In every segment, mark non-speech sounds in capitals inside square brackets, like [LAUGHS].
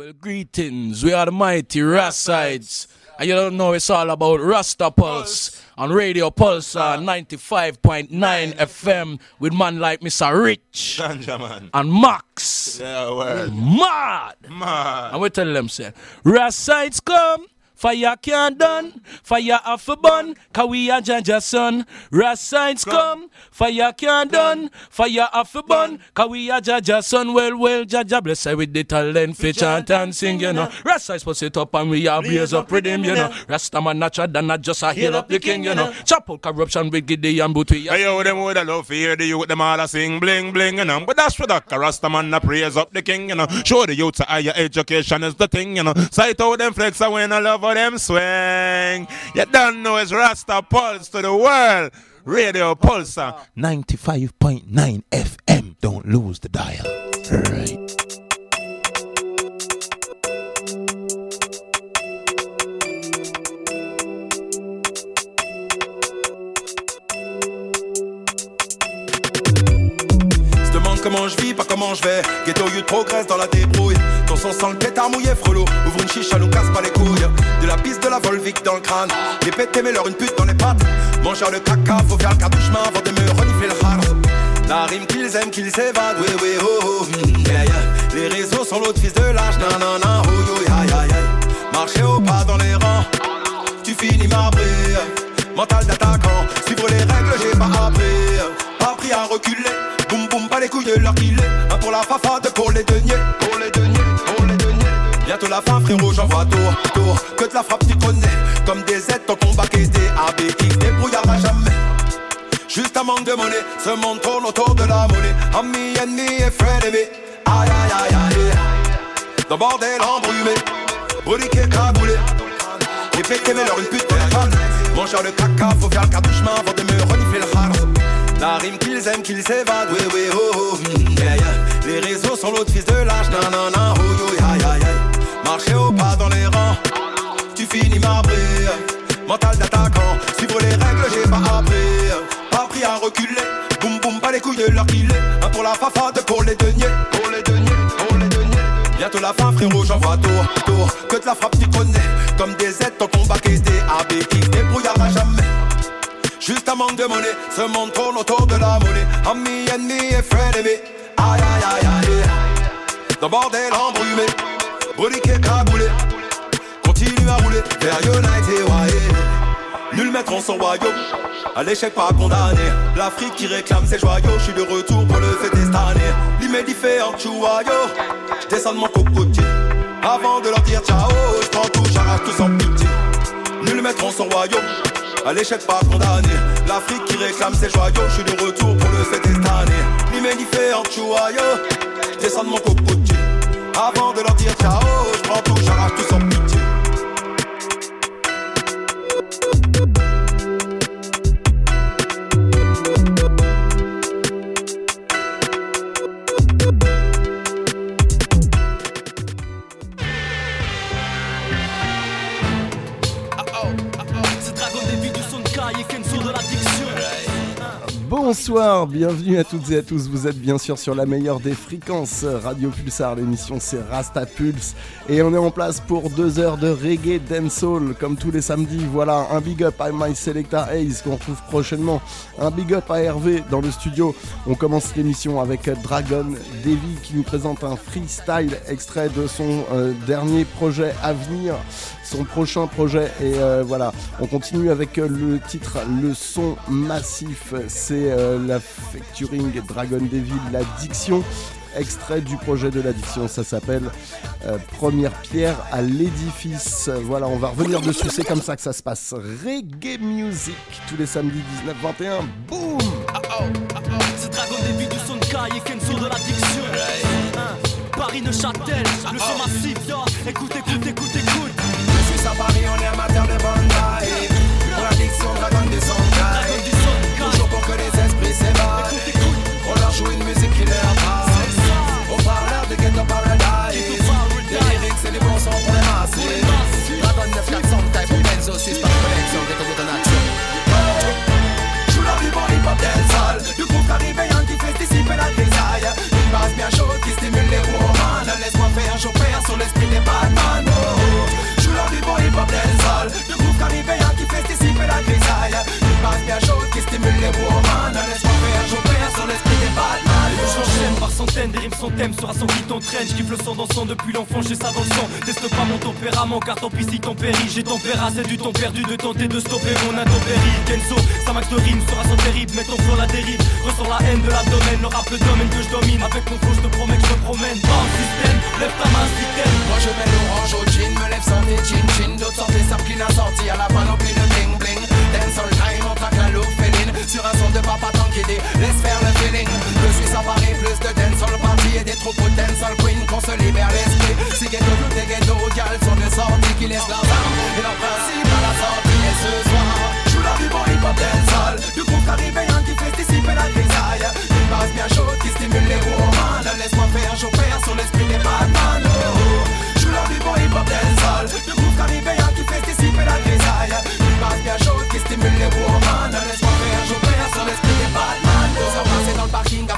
Well, greetings. We are the mighty Rassides. And you don't know it's all about Rasta Pulse on Radio Pulse uh, 95.9 FM with man like Mr. Rich Ganja man. and Max. Yeah, word. Mad. Man. And we tell them, say, Rassides come. Fire can't done, fire off a bun, cause we are Jaja son. Rassides come, fire can't done, fire off a bun, cause we are Jaja son. Well, well, Jaja bless her with the talent, for chant and sing, you know. Rassides put it up and we are blaze up with him, you know. Rasta man natural than not just a heal up the king, you know. Chop out corruption with Gideon, but we are Hey, yo, them would have love hear the youth, them all a sing bling bling, you know. But that's for the Rasta man, a praise up the king, you know. Show the youth that higher education is the thing, you know. Sight out them flex, I win, I love them swing. You don't know it's Rasta Pulse to the world. Radio Pulsar 95.9 FM. Don't lose the dial. Right. Comment je vis, pas comment je vais. Ghetto youth progresse dans la débrouille. Ton son sent le pétard mouillé, frelot. Ouvre une chicha, nous casse pas les couilles. De la piste de la Volvic dans le crâne. Les pétés, mais leur une pute dans les pattes. Mangeur de caca, faut faire le quart du chemin avant de me renifler le hard. La rime qu'ils aiment, qu'ils s'évadent. Oui, oui, oh, oh. mm, yeah, yeah. Les réseaux sont l'autre fils de l'âge. Non, non, non, oh, yo, ya. Marcher au pas dans les rangs. Tu finis marbré. Mental d'attaquant. Suivre les règles, j'ai pas appris. Pas pris à reculer. Boum boum, Un pour la fafade, pour les deniers. Pour les deniers, pour les deniers. Bientôt la fin, frérot, j'en vois tour, tour. Que de la frappe, tu connais. Comme des aides, ton combat qui est ABX, débrouillard à jamais. Juste un manque de monnaie, ce monde tourne autour de la monnaie. Ami, ennemi et frenemy. Aïe aïe aïe aïe. Dans bordel embrumé, broliqué, cagoulé. Les pétés, mais leur une pute de femme. Mangeur de caca, faut faire le quart du chemin avant de me renifler le hard. La rime qu'ils aiment, qu'ils s'évadent, oui, oui, oh, oh, mm, yeah, yeah. Les réseaux sont l'autre fils de l'âge, non, non, non, oh, yo, ya, ya, ya. Marcher au pas dans les rangs, tu finis marbré. Mental d'attaquant, suivre les règles, j'ai pas appris. Pas pris à reculer, boum boum, pas les couilles de leur qu'il est. Un pour la fafade, pour les deniers, pour les deniers, pour les deniers. Bientôt la fin, frérot, j'en vois tour, tour. Que de la frappe, tu connais. Comme des aides, ton combat est ABX, débrouillard à jamais. Juste un manque de monnaie, ce monde tourne autour de la monnaie. Ami, ennemi et frenemy. Aïe aïe aïe aïe. Dans bordel embrumé, broliqué, cagoulé. Continue à rouler vers United, ouais. Nul maître en son royaume. À l'échec pas condamné. L'Afrique qui réclame ses joyaux. Je suis de retour pour le fêter cette année. Un chouaillot. Je descends de mon cocotier. Avant de leur dire ciao, je prends tout, j'arrache tout sans pitié. Nul maître en son royaume. À l'échec pas condamné L'Afrique qui réclame ses joyaux Je suis de retour pour le fêter cette année. Chouaillot Je descends de mon cocotier Avant de leur dire ciao Je prends tout, j'arrache tout sans Bonsoir, bienvenue à toutes et à tous. Vous êtes bien sûr sur la meilleure des fréquences Radio Pulsar. L'émission c'est Rasta Pulse et on est en place pour deux heures de reggae dancehall comme tous les samedis. Voilà un big up à My Selecta Ace qu'on retrouve prochainement. Un big up à Hervé dans le studio. On commence l'émission avec Dragon Davy qui nous présente un freestyle extrait de son euh, dernier projet à venir son prochain projet. Et euh, voilà, on continue avec euh, le titre Le son massif. C'est la featuring Dragon Devil, l'addiction. Extrait du projet de l'addiction, ça s'appelle euh, Première pierre à l'édifice. Voilà, on va revenir dessus, c'est comme ça que ça se passe. Reggae Music, tous les samedis 19-21, boum C'est Dragon David du son de Kai et Kenzo de l'addiction. Hein, Paris Neuchâtel, le son massif, yo. Écoute, écoute, écoute, écoute. chopea, solo es centaines, des rimes son thème sera son qui t'entraîne. J'kiffe le sang dans le depuis l'enfant, j'ai ça dans le sang. Teste pas mon tempérament, car tant pis si péri. J'ai tempéra, c'est du temps perdu de tenter de stopper mon intempérie. Kenzo, sa max de rime sera sans terrible, mets ton flow la dérive. Ressens la haine de l'abdomen, le rap le domaine que je domine. Avec mon flow, je te promets que je promène. Bam, système, lève ta main, système. Moi je mets l'orange au gin, me lève sans tes chin chin D'autres sortent les sapes qui n'a sorti à la panoplie de bling bling De papa dit laisse faire le feeling. Je suis Paris, plus de dance all party Et des troupeaux de dance all queen. Qu'on se libère l'esprit. Si ghetto, tout est ghetto, gal sont de sorties Qui laissent leurs armes et leurs principes à la sortie Et ce soir, joue la bon hip hop dancehall Du groupe caribéen qui fait dissiper la grisaille. Une base bien chaude qui stimule les woman Laisse-moi faire, j'opère sur l'esprit des Batman oh, oh. Joue la bon hip hop dancehall Du groupe caribéen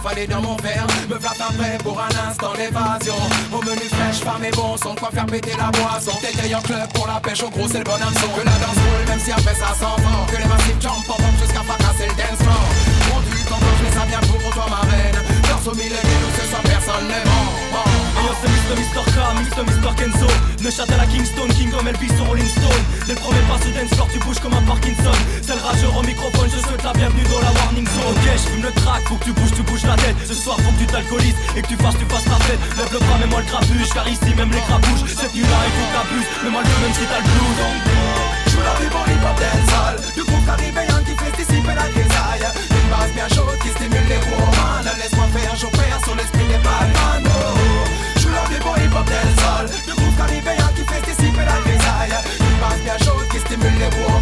affalé dans mon verre. Me prêt pour un instant d'évasion Au menu fraîche, femme et bon son quoi faire péter la boisson. T'es en club pour la pêche, au gros c'est le bon hameçon. Que la danse roule, même si après ça s'en fort Que les massifs jump en pop jusqu'à fracasser le dance floor. Mon du temps, je ça bien pour toi ma reine. Danse au millénaire où ce soit personne mort Yo c'est Mr. Mr. K, Mr. Mr. Kenzo Neuchâtel à Kingston, King comme Elvis sur Rolling Stone Dès le premier pas sous dance floor, tu bouges comme un Parkinson C'est le rageur au microphone, je souhaite la bienvenue dans la warning zone Ok, je fume le track, faut que tu bouges, tu bouges la tête Ce soir faut que tu t'alcoolises et que tu fasses, tu fasses la fête Lève le bras, mets-moi le crapuche, car ici même les bougent Cette nuit là il faut t'abuses, mets-moi le même si t'as le blues Joue la vie bon hip hop dancehall Du groupe caribéen qui fait dissiper la grisaille Une base bien chaude qui stimule les woman Laisse-moi faire, j'opère sur l'esprit des Batman hip hop dancehall Du groupe caribéen qui fait dissiper la grisaille Une base bien chaude qui stimule les woman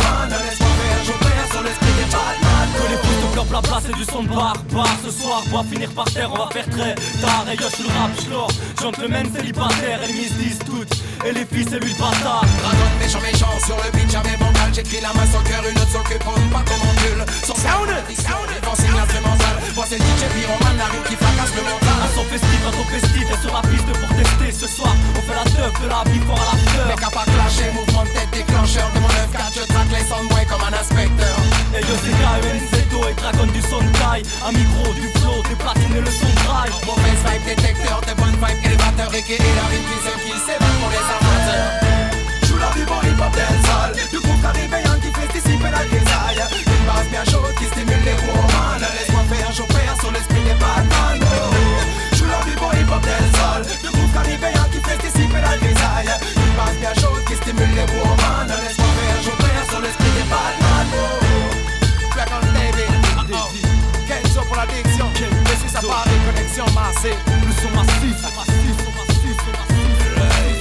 les pouces te clopent la place et du son de barbare Ce soir, on va finir par terre, on va faire très tard. Et yo, je suis le rap, j'lore Gentleman célibataire, elles se disent toutes. Et les filles, c'est lui le bâtard. Dragon méchant méchant sur le beat j'avais mon gal J'écris la main le cœur, une autre sur le cul Prends pas comme on gueule Son sound. signe instrumental Moi c'est DJ Pyroman La rue qui fracasse le mental. Un son festif, un son festif, et sur la piste pour tester. Ce soir, on fait la teuf de la vie fort à la fleur. Mec à pas clasher, mouvement de tête déclencheur. De mon 9-4 je traque les soundboys comme un inspecteur. Et yo c'est Et Dragon du son taille Un micro, du flow, des platines et le son drive. Face vibe détecteur, de bonnes vibes élévateur Et qui est la rime qui s'évade pour les amateurs. Joue la vie bon hip hop dancehall Du groupe caribéen qui fait dissiper la grisaille. Une base bien chaude qui stimule les woman Laisse-moi faire, j'opère sur l'esprit des Batman. Joue la vie bon hip hop dancehall Du groupe caribéen Trabalho en conexión más, eh. Uso macizo, macizo, macizo, macizo. Hey.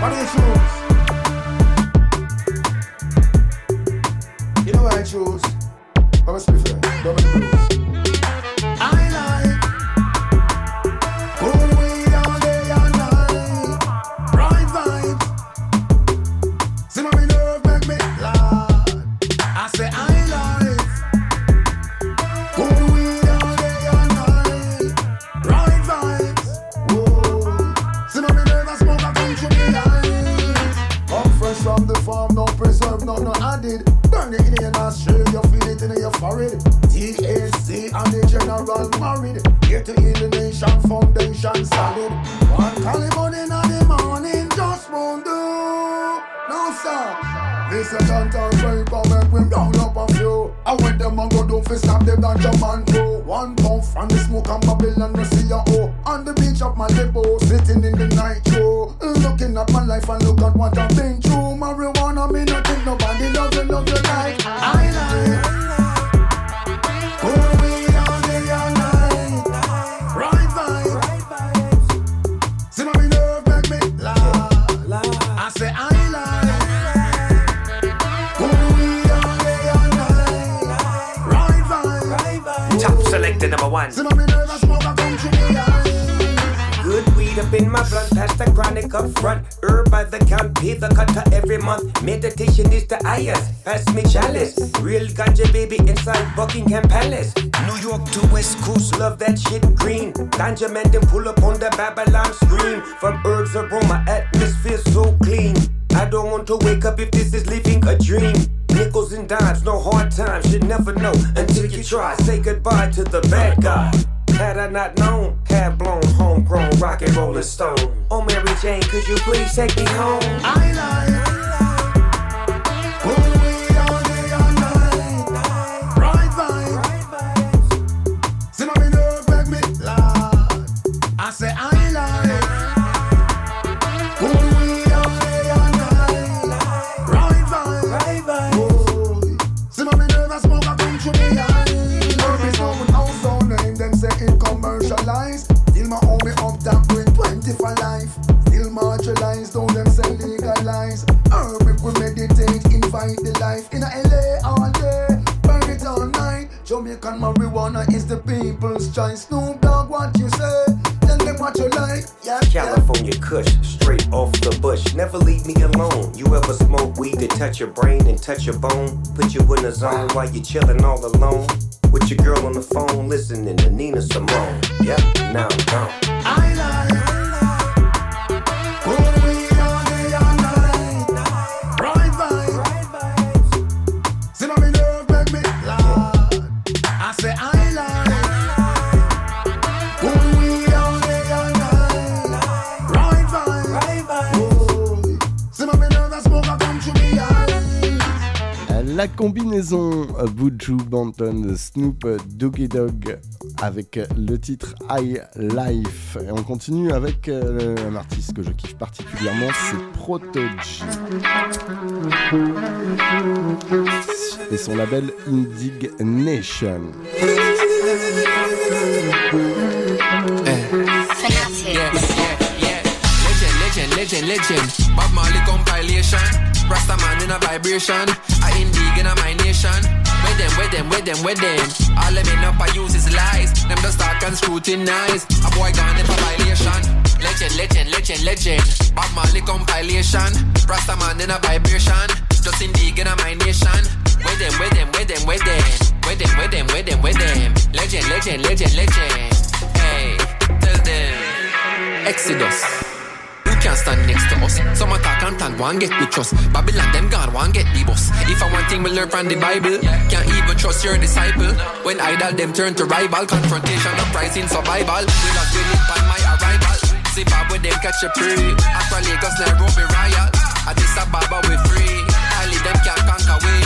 Para de brain and touch your bone? Put you in a zone while you're chilling all alone. With your girl on the phone, listening to Nina Simone. Yep, now I'm gone. La combinaison Buju Banton Snoop Doggy Dog avec le titre High Life. Et on continue avec euh, un artiste que je kiffe particulièrement, c'est Protoji. Et son label Indignation. Legend. Rasta man in a vibration. I indie in a my nation. With them, with them, with them, with them. All them up, I use his lies. Them just start and scrutinize. A boy gone in for violation. Legend, legend, legend, legend. Bob Marley compilation. Rasta man in a vibration. Just indie in a my nation. With them, with them, with them, with them. With them, with them, with them, with them. Legend, legend, legend, legend. Hey, tell them. Exodus. Who can stand next to us? Some attack and plan, one get with trust. Babylon, them gone, one get the boss. If I one thing we learn from the Bible, can't even trust your disciple. When idol them turn to rival, confrontation uprising survival. We lost will it on my arrival. See Zimbabwe them catch a prey. After Lagos, Nairobi riot. Addis Ababa we free. Ali them can't conquer way.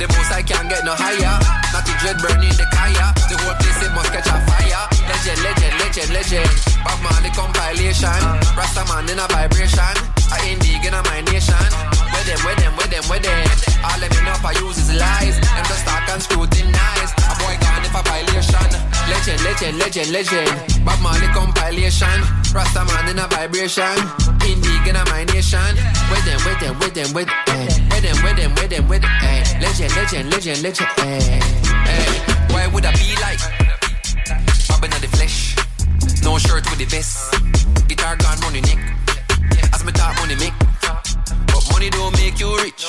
The most I can't get no higher. Not the dread burning the kaya. The whole place it must catch a fire. Legend, legend, legend, legend. Bob Marley compilation. Rasta man in a vibration. I indie in a my nation. With them, with them, with them, with them. All them enough I use is lies. Them just talk and scrutinize. A boy gone if a violation. Legend, legend, legend, legend. Bob Marley compilation. Rasta man in a vibration. Indie in a my nation. With them, with them, with them, with them. With them, with them, with them, with them. Legend, legend, legend, legend. eh, eh. Why would I be like? No shirt with the vest. Guitar gone money neck. As me talk money make. But money don't make you rich.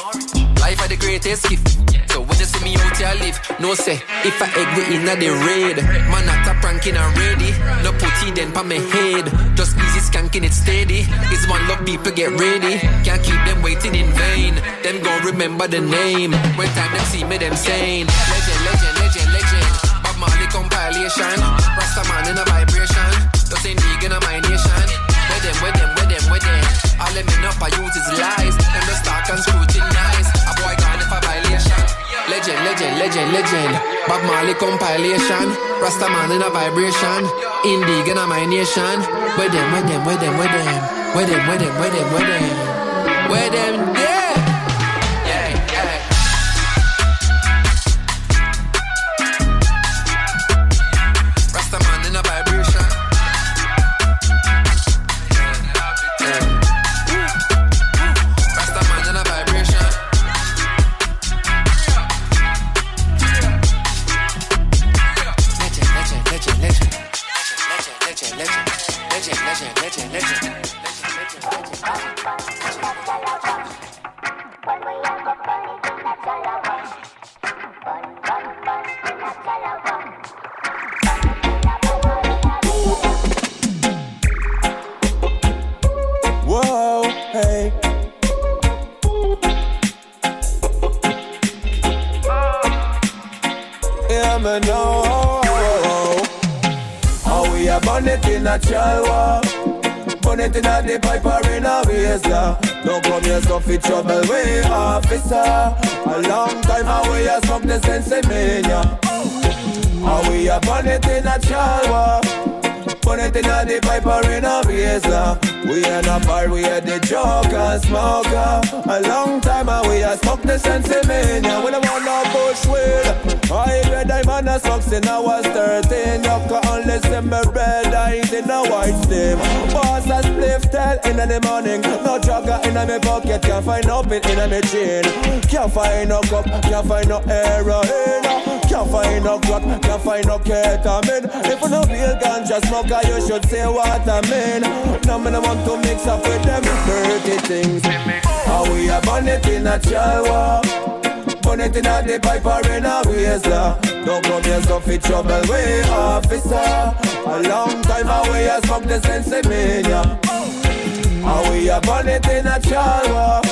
Life are the greatest gift. So when you see me out here live, no say if I egg we inna the raid. Man not a pranking and ready. No putty then pa me head. Just easy skanking it steady. It's one love people get ready. Can't keep them waiting in vain. Them gon' remember the name. When time them see me them saying legend, legend, legend, legend. Bob Marley compilation. Rasta man in a vibration. Them in up, I use his lies. Them just talk and scrutinize. A boy gone if a violation. Legend, legend, legend, legend. Bob Marley compilation. Rasta man in a vibration. Indie in my nation. With them, with them, with them, with them. With them, with them, with them, with them. With them. Yeah, burn it in a chalwa. Burn it in a the pipe in a waster. Don't come here so fit trouble we officer. A long time away I smoke the sense mania. How we a burn it in a chalwa. Burn it in a the pipe or in a waster. We in a bar, we are the joker, smoker. A long time away I smoke the sense mania. We don't want no bushwick. I read I'm on a socks in I was 13. You can only see me red eyes in a white steam. Boss a spliff tell in the morning. No jogger in my pocket, can't find no pin in my chain. Can't find no cup, can't find no heroin. Can't find no clock, can't find no ketamine. If you no real ganja smoker, you should say what I mean. No man want to mix up with them dirty things. How we a burn it in a chalwa. Burn it in a the pipe or in a waster. Don't come here so fit trouble way, officer. A long time away, I smoke the sense mania. How we a burn it in a chalwa.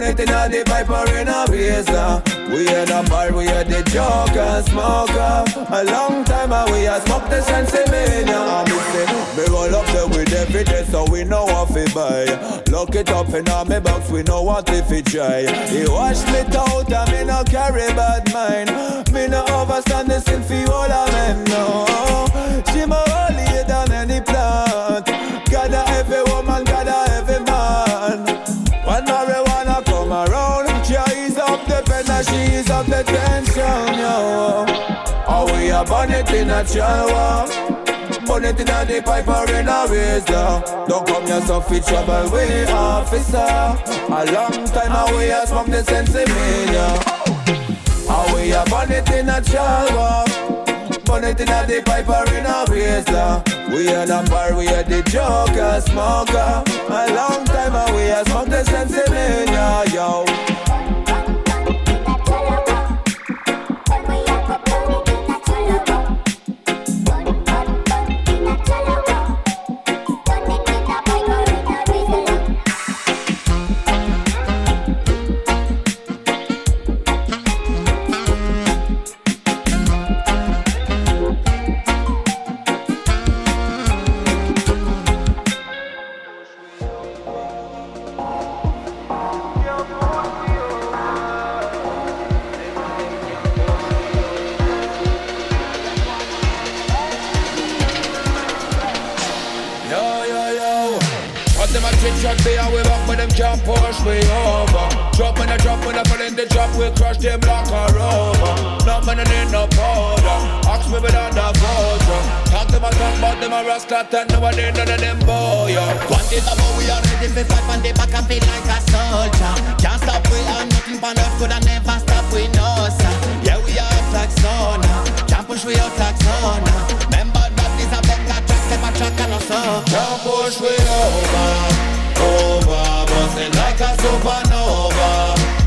It in a the pipe or in a waster. We in a bar, we are the joker, smoker. A long time away, I smoke the sense mania. I'm say, me roll up there with every day, so we know what we buy. Lock it up in a me box, we know what if it try. He wash me out, and me no carry bad mind. Me no overstand the sin for all of men, no. She yo. How we a burn it in a. Burn it in a the pipe or in a razor. Don't come here so trouble we officer. A long time away I smoke the sense mania. How we a burn it in a. Burn it in a the pipe or in a razor. We in a bar, we are the joker, smoker. A long time away I smoke the sense mania, yo. Yo, push we over. Drop when I drop when I fall in the drop, we crush them like a rubber. Not man need no powder. Ask me with underwater. Talk them a talk, but them a rascal, and nobody none of them boy. One day about we are ready for fight on the back and feel like a soldier. Can't stop we and nothing on earth could have never stop we know sir. Yeah we are up like sauna. Can't push we out like sauna. Remember that is a Benga track, step a track and no so. Can't push we over, over, busting like a supernova,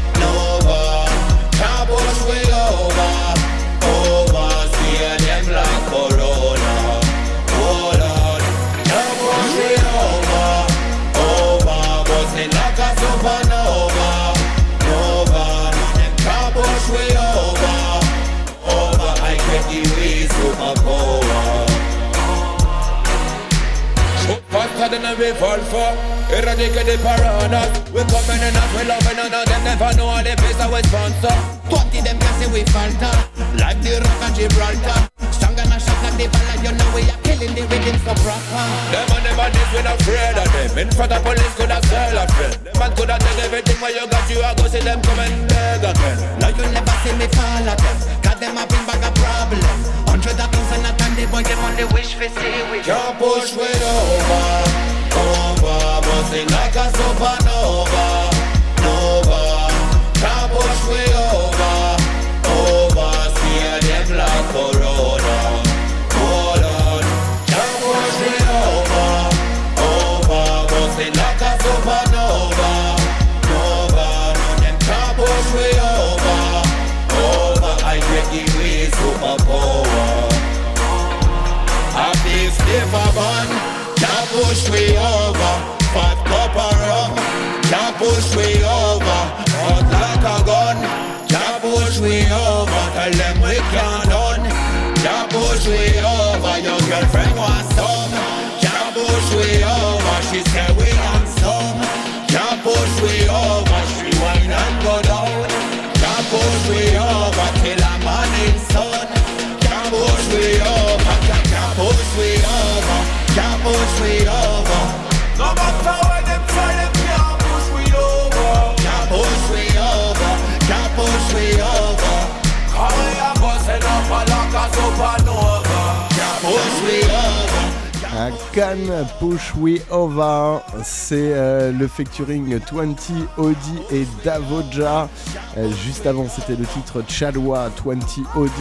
featuring 20 Audi et Davoja. Euh, juste avant, c'était le titre Chalwa 20 Audi.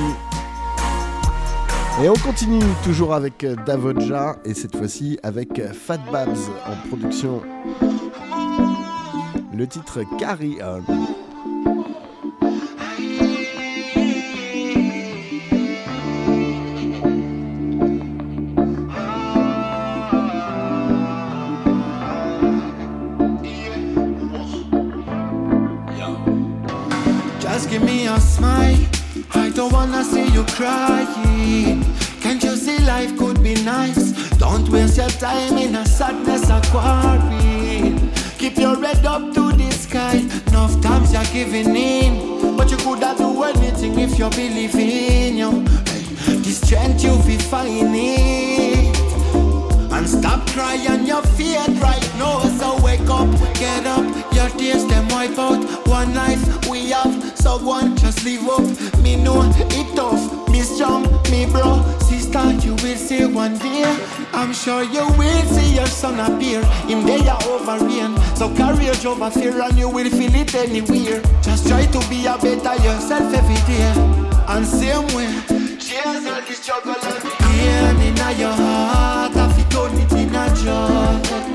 Et on continue toujours avec euh, Davoja et cette fois-ci avec Fat Babs en production. Le titre Carry On. You crying. Can't you see life could be nice? Don't waste your time in a sadness or quarry. Keep your head up to the sky. Enough times you're giving in, but you coulda do anything if you believe in you. Hey, the strength you be finding. And stop crying your fear appear. Him they over rain, so courage over fear, and you will feel it anywhere. Just try to be a better yourself every day, and same way. Cheers all the struggle pain in your heart. I feel it in a joy.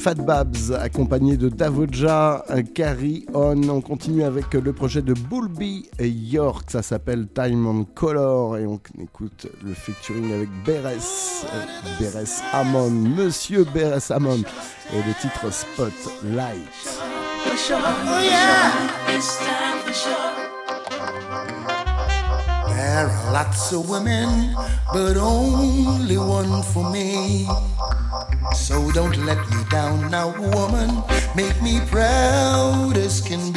Fat Babs accompagné de Davoja, euh, Carry On. On continue avec euh, le projet de Bulby York, ça s'appelle Time on Color et on écoute le featuring avec Beres, euh, Beres Hammond, Monsieur Beres Hammond et le titre Spotlight. There are lots of women, but only one for me. So don't let me down now, woman. Make me proud as can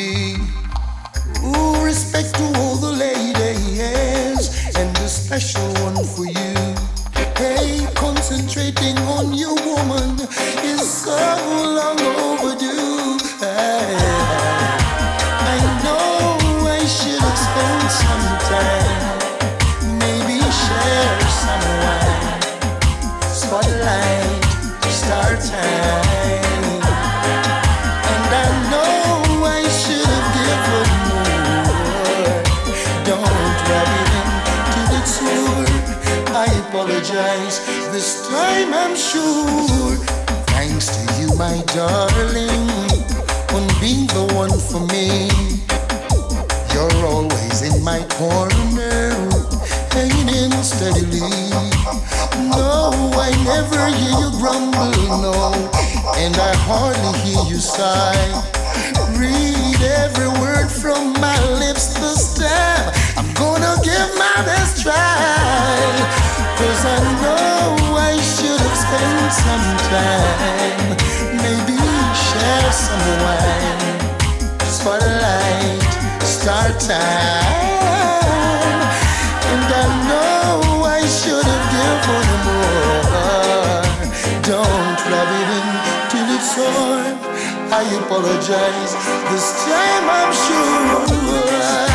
you. Read every word from my lips this time. I'm gonna give my best try. Cause I know I should have spent some time. Maybe share some wine. Spotlight, start time. I apologize. This time I'm sure.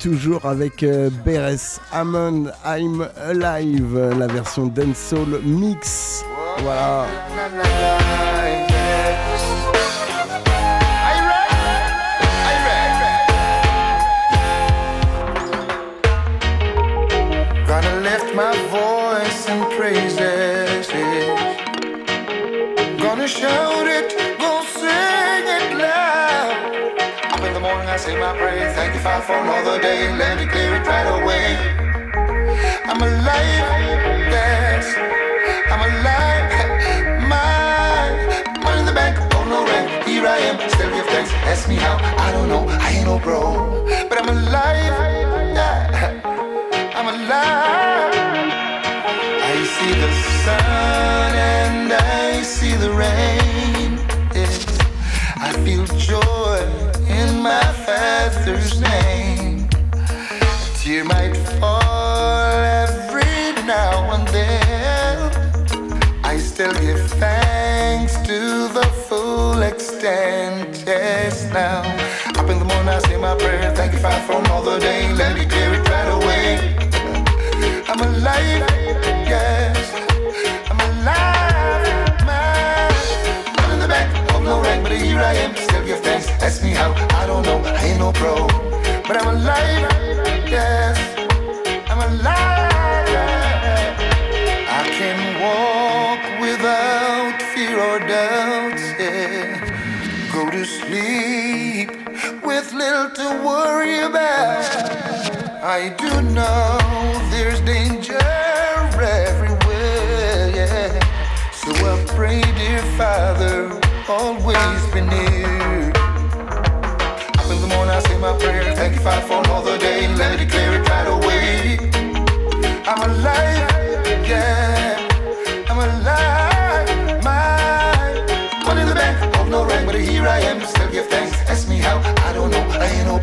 Toujours avec euh, Beres Amon I'm Alive, la version dancehall mix. Voilà. For. Let me clear it right away. I'm alive, yes. I'm alive. [LAUGHS] My money in the bank, oh no rent. Here I am, still give thanks. Ask me how, I don't know. I ain't no bro, but I'm alive. Yeah. I'm alive. I see the sun and I see the rain. Yes. I feel joy in my Father's Thank you, Father, for another day. Let me clear it right away. I'm alive, yes. I'm alive, man. Not in the back of no rank, but here I am. Still give thanks. Ask me how, I don't know. I ain't no pro, but I'm alive, yes. I'm alive. I can walk without fear or doubt. Yeah. Go to sleep little to worry about. I do know there's danger everywhere, yeah. So I pray, dear Father, always be near. Up in the morning, I say my prayer. Thank you, Father, for another day. Let me declare it right away. I'm alive,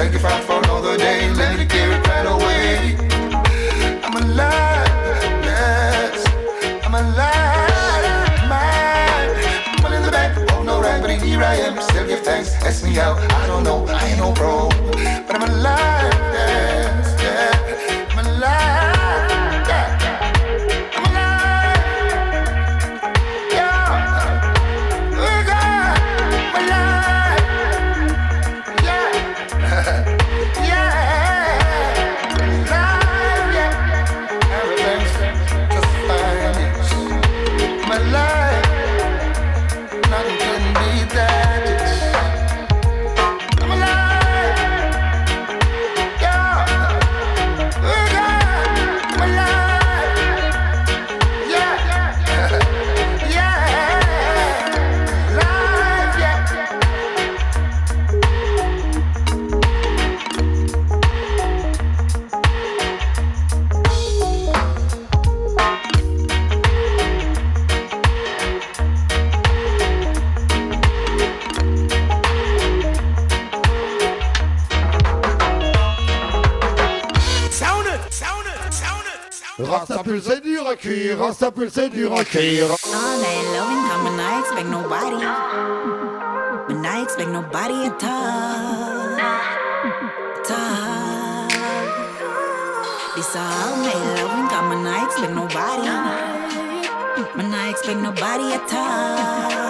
Thank you for another day. Let me give it right away. I'm alive, yes. I'm alive, mine. Well in the back, oh no right, but here I am. Still give thanks, ask me out. I don't know, I ain't no pro, but I'm alive. Ça. All night loving coming, I expect nobody. When I expect nobody at all. Tough. This all night loving coming, I expect nobody. When I expect nobody at all.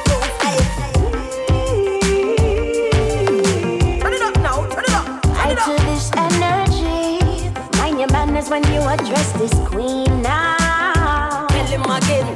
when you address this queen now. Tell him again.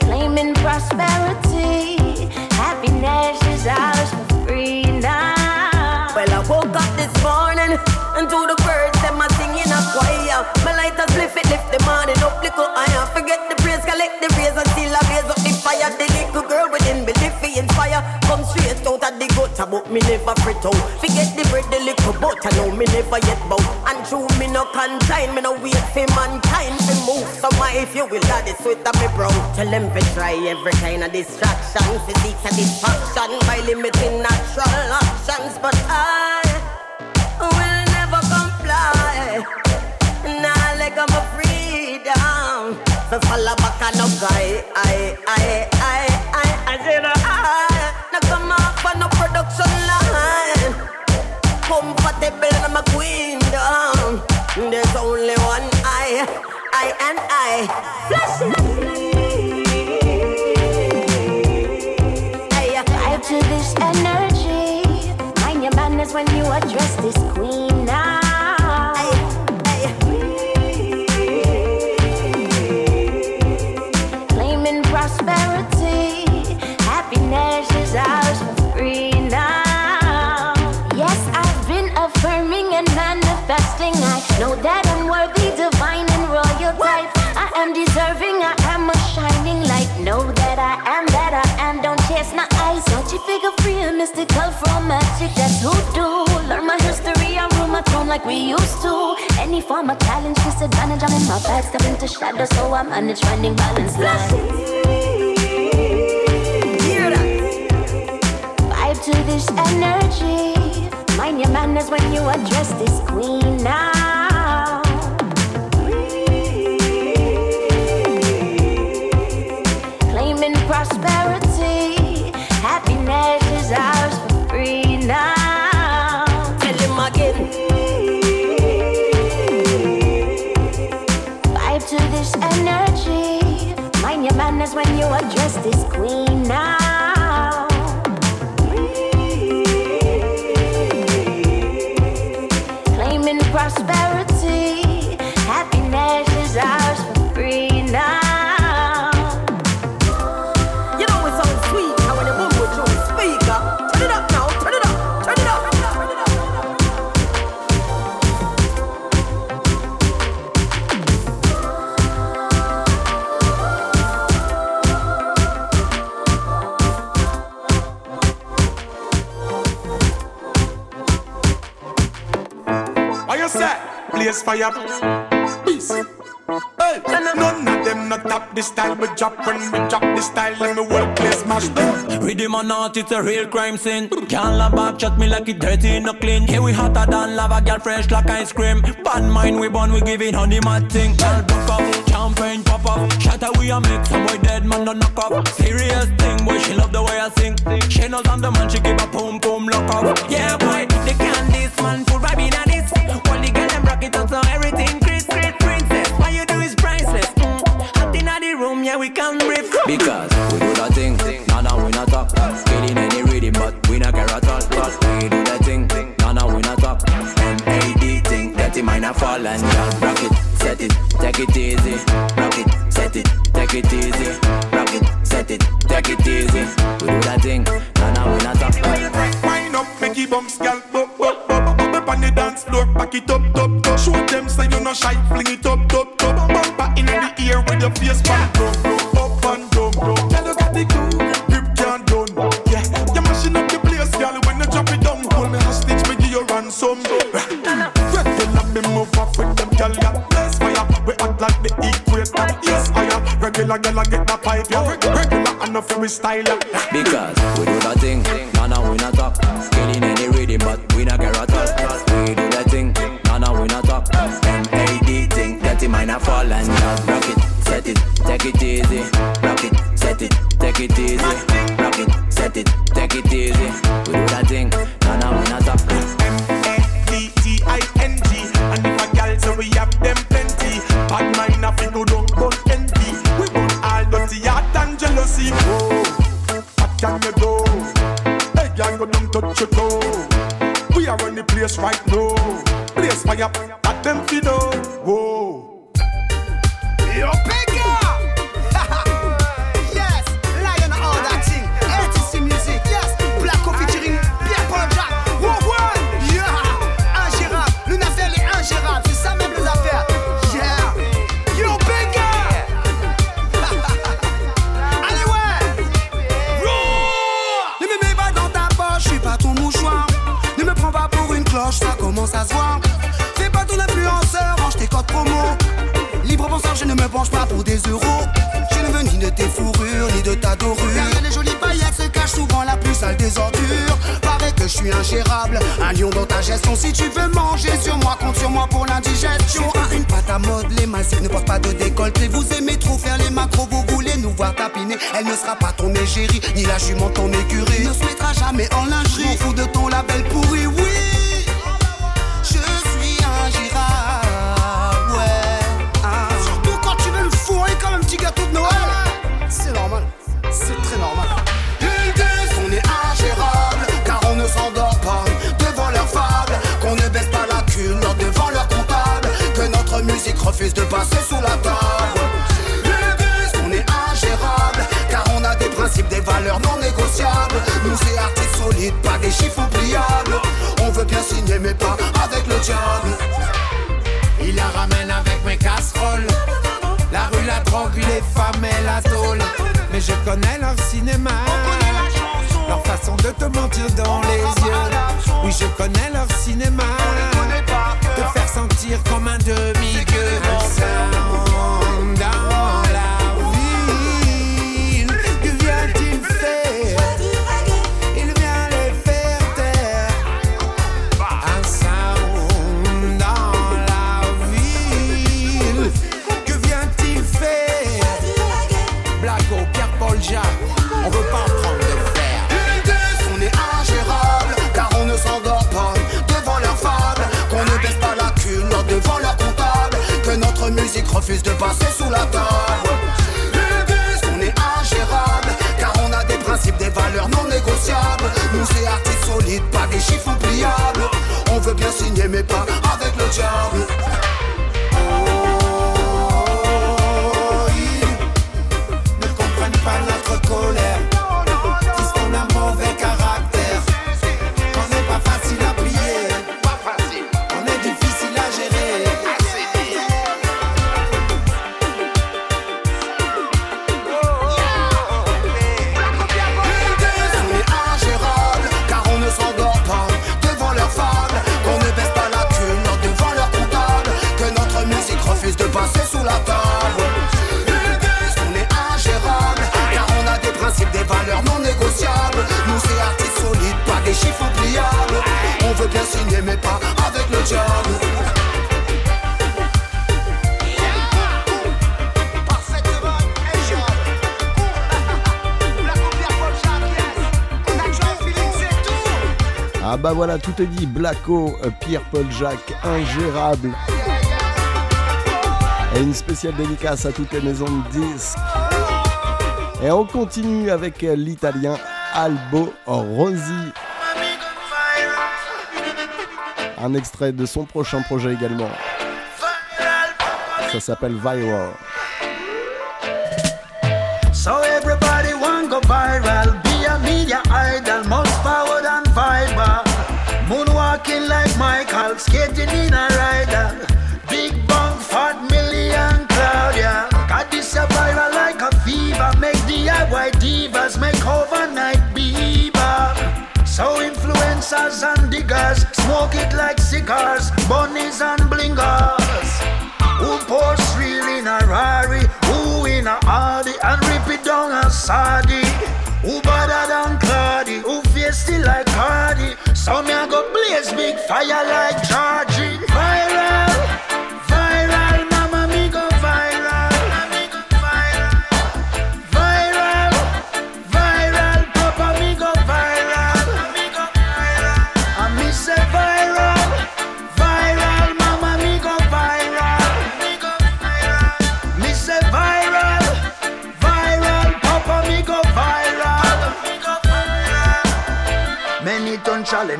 Claiming prosperity, happiness is ours for free now. Well, I woke up this morning and to the birds them a singing a choir. My light it, lift the morning up, little higher. Forget the praise, collect the praise and still a blaze up the fire. The little girl within me, inspire. Come straight out of the gutter, but me never fret out. Bread, the little butter, no me never yet bow. And true me no consign, me no wait for mankind to move. So my if you will add the sweat of me brow. Tell them to try every kind of distraction, physique satisfaction by limiting natural actions, but I will never comply. Nah, like I'm a freedom. For follow back on no guy. I, I, I, I, I, and I. Flash Vibe to this energy. Mind your manners when you address this queen magic? That's who do. Learn my history, I rule my throne like we used to. Any form of challenge, disadvantage, I'm in my bag. Step into shadow, so I manage finding balance line. Vibe to this energy. Mind your manners when you address this queen now. Claiming prosperity, happiness now. Tell him again. Vibe to this energy. Mind your manners when you address this queen now. Fire. Peace. Hey, none of them not top this style, but drop when we drop this style, let me work place mash them. Rhythm or not, it's a real crime scene. Can't love back, chat me like it dirty, no clean. Here we hotter than lava, girl fresh like ice cream. Bad mind we born, we give it honey mad thing. Girl buck up, champagne pop up. Shatter we a mix, some boy dead man don't knock up. Serious thing, boy she love the way I sing. She knows I'm the man, she give a boom boom lock up. Yeah boy, the candies man, full vibe in a this. It up so everything crisp. Princess, what you do is priceless. Mm. Hot inna the room, yeah we can riff. Because we do that thing, nah nah we not talk. Killing any rhythm, but we not care at all. We do that thing, nah nah we not talk. M-A-D thing, dirty mind a fall and just rock it, set it, take it easy. Rock it, set it, take it easy. Rock it, set it, take it easy. We do that thing, nah nah we not talk. Wind up, make it bounce, girl. Bop, bop, bop, bop, up on the dance floor, back it up, top, shy, fling it up, top, top. Bumper in the ear with your face back, drum, up and dumb, dumb. Girl, you got the cool, grip can't done. Yeah, you mashing up the place, girl. When you drop it down, hold me hostage, me give you ransom. Red girl, me move off with them, girl. Yeah, bless fire, we act like the equator. Yes, fire, regular girl, I get that pipe, yeah. Regular, enough for me style. Because we do that thing, man, now we not talk, getting it. I fall and not Rock it, set it, take it easy. Rock it, set it, take it easy. Rock it, set it, take it easy. We do that te dit Blacko, euh, Pierre-Paul Jacques, ingérable. Et une spéciale dédicace à toutes les maisons de disques. Et on continue avec euh, l'italien Albo Rosi. Un extrait de son prochain projet également. Ça s'appelle Viral. So everybody go viral. Michael skating in a rider. Big bang, fat million Claudia. Got this a viral like a fever. Make DIY divas, make overnight beaver. So influencers and diggers smoke it like cigars, bunnies and blingers. Who posts real in a Rari, who in a Audi, and rip it down a Sadi. Who better than Claudia? who feisty still like Cardi. So me go fire like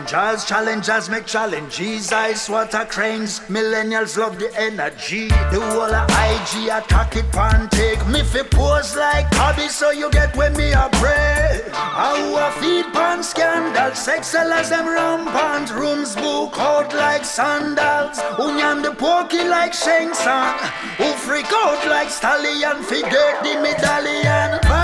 challengers, challengers make challenges. Ice water cranes, millennials love the energy. The whole of IG attack it pan take me fi pose like hobby, so you get when me a pray. I feed pan scandal, sex sellers them rampant, rooms book out like sandals. Nyam the pokey like Sheng Tsang, who freak out like stallion, fi the medallion.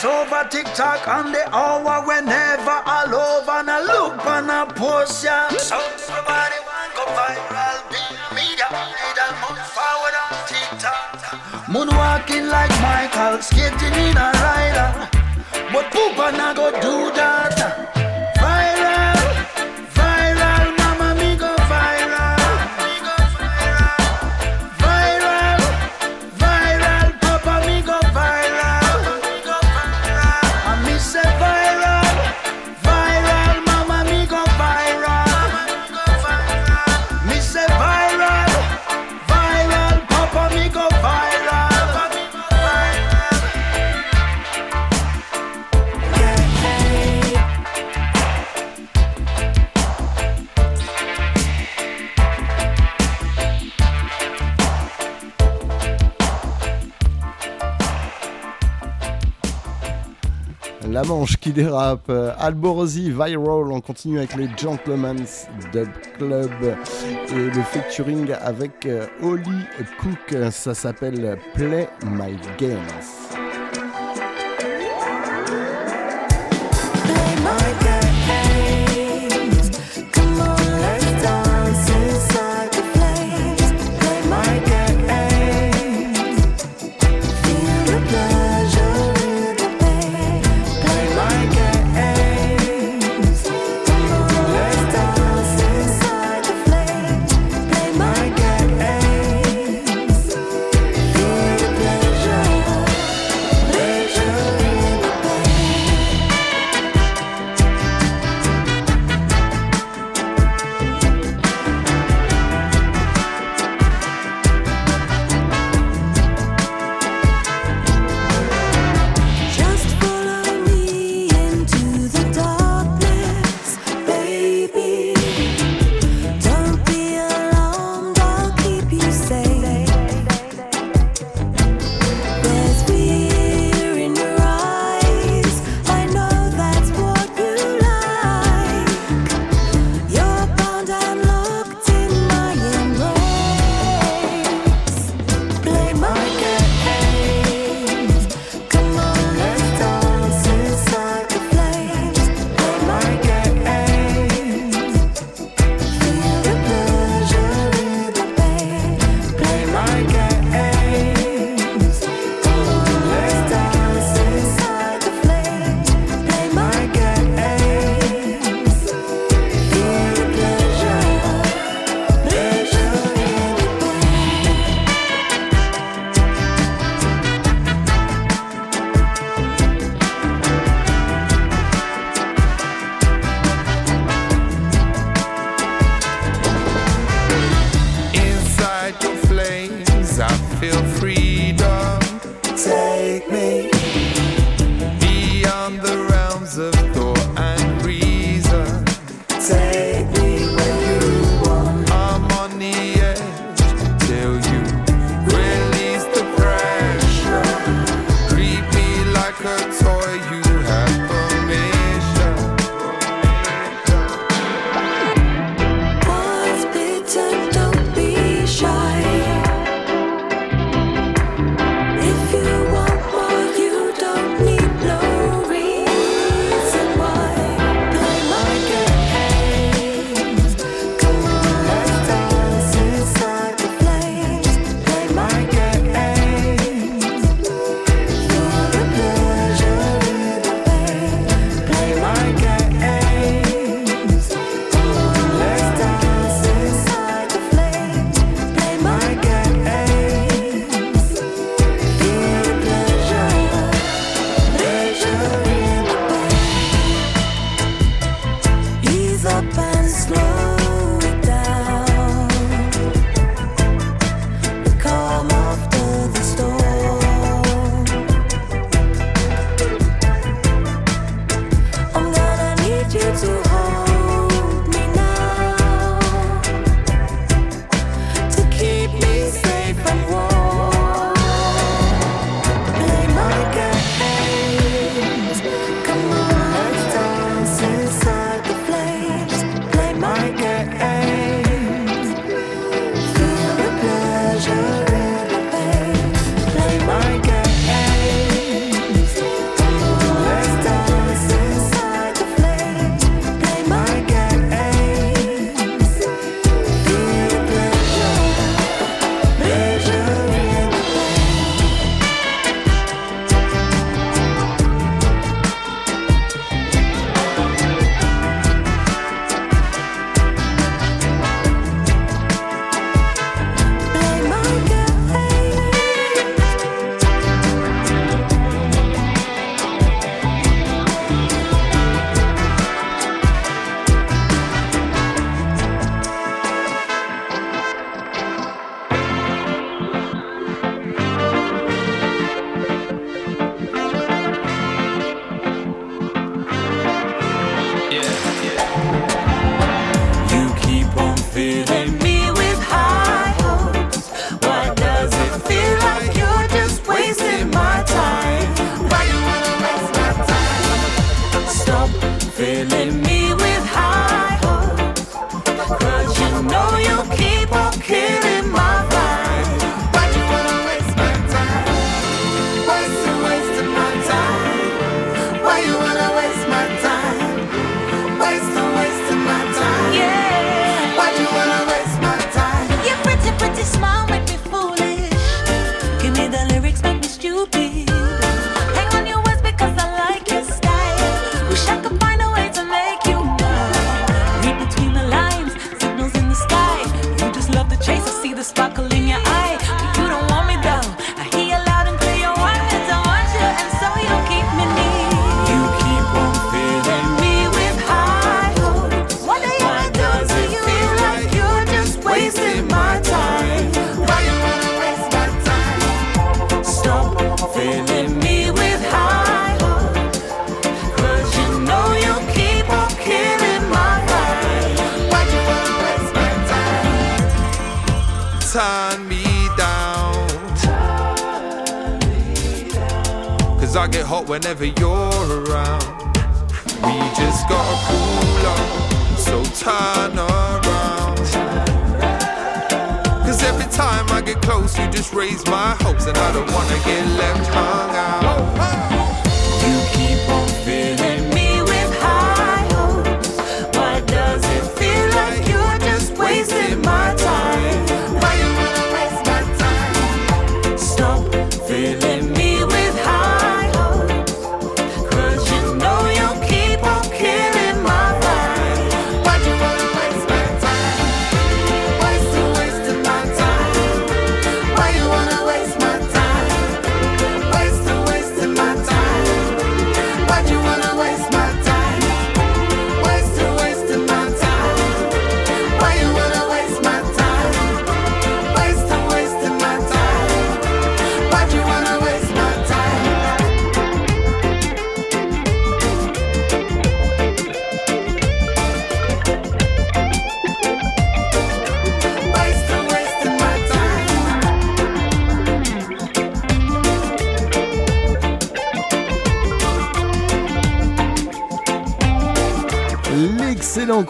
Voice over, TikTok on the hour whenever all over and I look on a post ya. So everybody want go viral, be media idol, move forward on TikTok. Moonwalking like Michael, skating in a rider, but Poopa na go do that. La Manche qui dérape, euh, Alborosi Viral, on continue avec les Gentlemen's Dub Club et le featuring avec euh, Holly Cook, ça s'appelle Play My Games.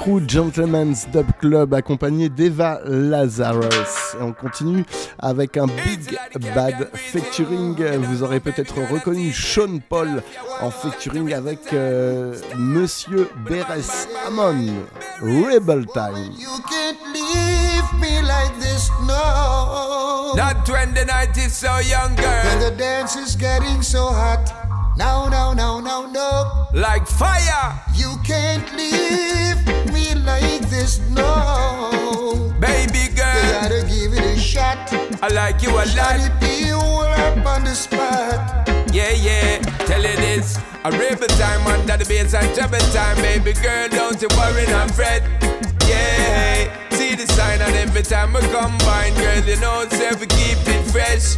crew Gentleman's Dub Club accompagné d'Eva Lazarus. Et on continue avec un Big Bad featuring. Vous aurez peut-être reconnu Sean Paul en featuring avec euh, Monsieur Beres Amon. Rebel Time. You can't leave me like this, no. Not when the night is so young, girl. When the dance is getting so hot. No, no, no, no, no. Like fire. You can't leave. this now. Baby girl, you gotta give it a shot. I like you a lot. Shawty be all up on the spot. Yeah, yeah, tell it this. A river time under the bass and trouble time, baby girl, don't you worry, I'm fret. Yeah, see the sign and every time I combine, girl, you know, say we keep it fresh.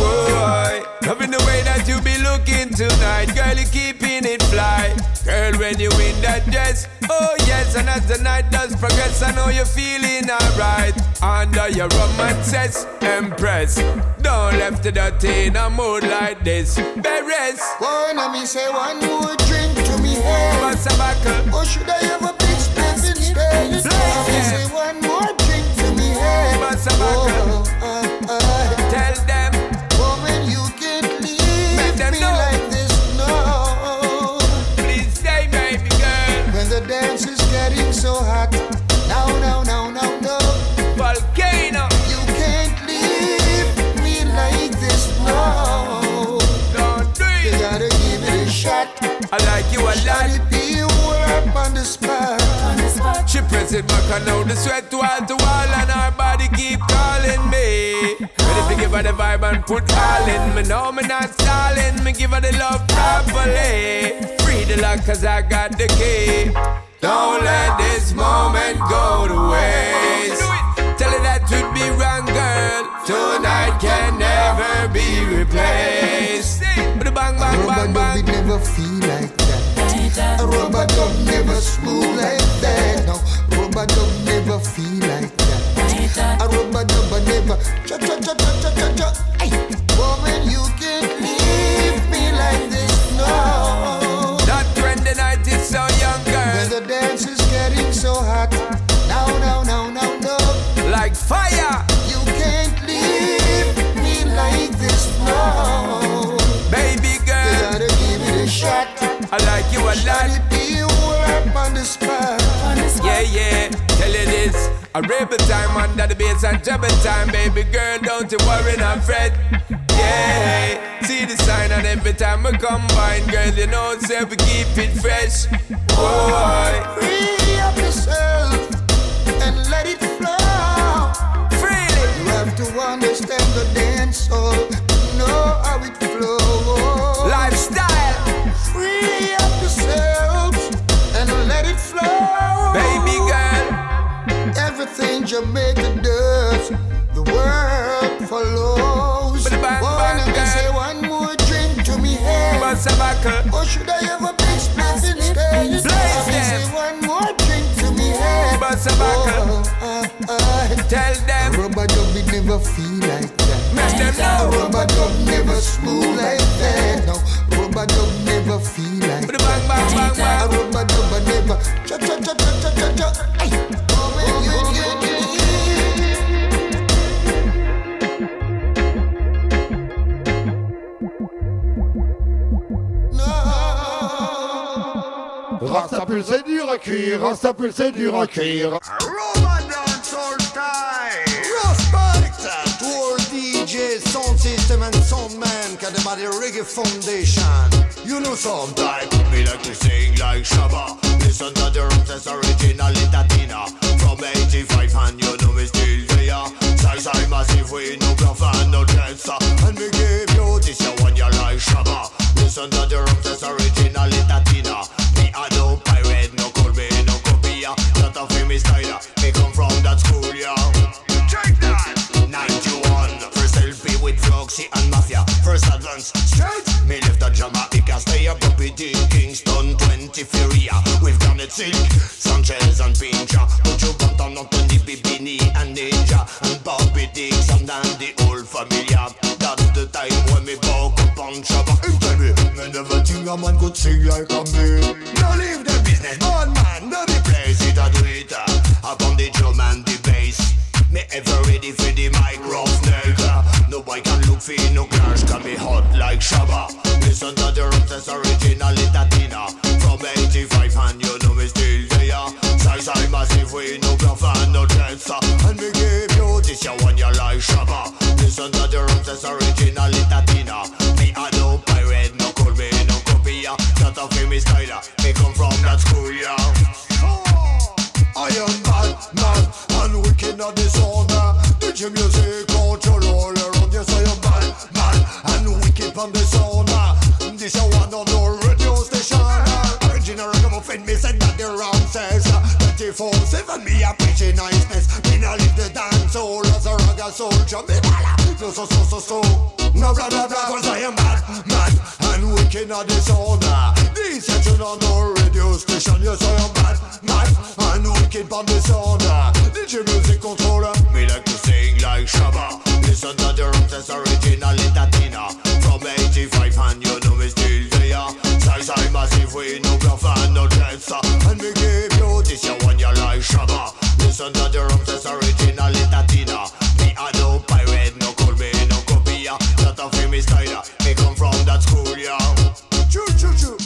Boy, loving the way that you be looking tonight, girl, you keeping it fly. Girl, when you in that dress. Oh yes, and as the night does progress, I know you're feeling alright. Under your romances, Empress. Don't left to dirty in a mood like this. Beres. Let me say one more drink to me head. What's a buckle? Or should I have a big spliff instead? Let me say one more drink to me head. What's a buckle? It back and now the sweat wall to wall and her body keep calling me. Ready to give her the vibe and put all in me. No, me not stalling. Me give her the love properly. Free the lock cause I got the key. Don't let this moment go to waste. Tell her that would be wrong, girl. Tonight can never be replaced. But the bang, bang, bang, bang. never feel like. A rubber dub never smooth like that. No, rubber dub never feel like that. A rubber dub never cha cha cha cha cha cha cha. Ay, woman, you can't leave me like this. No. When the night is so young, girl. When the dance is getting so hot. No, no, no, no, no. Like fire. You can't leave me like this. No. Baby girl. You gotta give it a shot. I like you a lot. Let be up on the spot. Yeah, yeah. Tell you this. A rebel time under the bass and trouble time, baby girl. Don't you worry, not fret. Yeah. See the sign and every time we combine, girl, you know, say we keep it fresh. Boy. Free up yourself and let it flow. Freely. You have to understand the dance soul, know how it flows. Jamaica does, the world follows. Bang, bang, Wanna bang, say one more drink to me head. What's a buckle? Or should I have a big spliff instead? Blaze Let me them. say one more drink to me head. What's a buckle? Oh, uh, uh. Tell them. Rubber dub it never feel like that. Make them know. Rubber dub never smooth like that. No, rubber dub never feel like Bang, bang, bang, that. bang. A rubber dub never cha cha cha cha cha cha Rastapule c'est dur à cuire, Rastapule c'est dur à cuire. Roman dancehall style. Respect to all DJ, sound system and sound man, the reggae foundation. You know sometime me like to sing like Shabba. Listen to the rhymes that's original in Latina. From 85 and you know me still there. Size I massive, we no bluff and no dancer. And me give you this one you like Shabba. Listen to the rhymes that's original in Latina. Me left a Jamaica, stay up up in Kingston 20 Feria. We've done it silk, Sanchez and Pincha. Bunt on Anthony Bibini and Ninja. And Bobby Dix and Dandy old familia. That's the time when me buck up on Shabba. Him tell me, me never think a man could sing like a me. No leave the business, bad man, no the place it a do it. uh, Up on the drum and the bass. Me ever for no clash Can be hot like Shabba. Listen to the rhymes that's original Latina From 85 and you know me still there Size I massive we no bluff and no dancer. And me give you this you one you like Shabba. Listen to the rhymes 24-7, me a preaching niceness. Me nah leave the dance hall as a raga soldier. Me bala, no so so so so. No blah blah blah, cause I am mad, mad, and wicked the sound. This is on the radio station, yes I am bad, mad. And wicked the sound DJ music controller? Me like to sing like Shabba. Listen to the rhymes, that's original in Latina. From 85 and you know me still there. Side side massive, we no Listen to the rhymes, that's original in Latina. Me I no pirate, no call me no copia. Not a famous style, me come from that school, yeah Choo choo choo.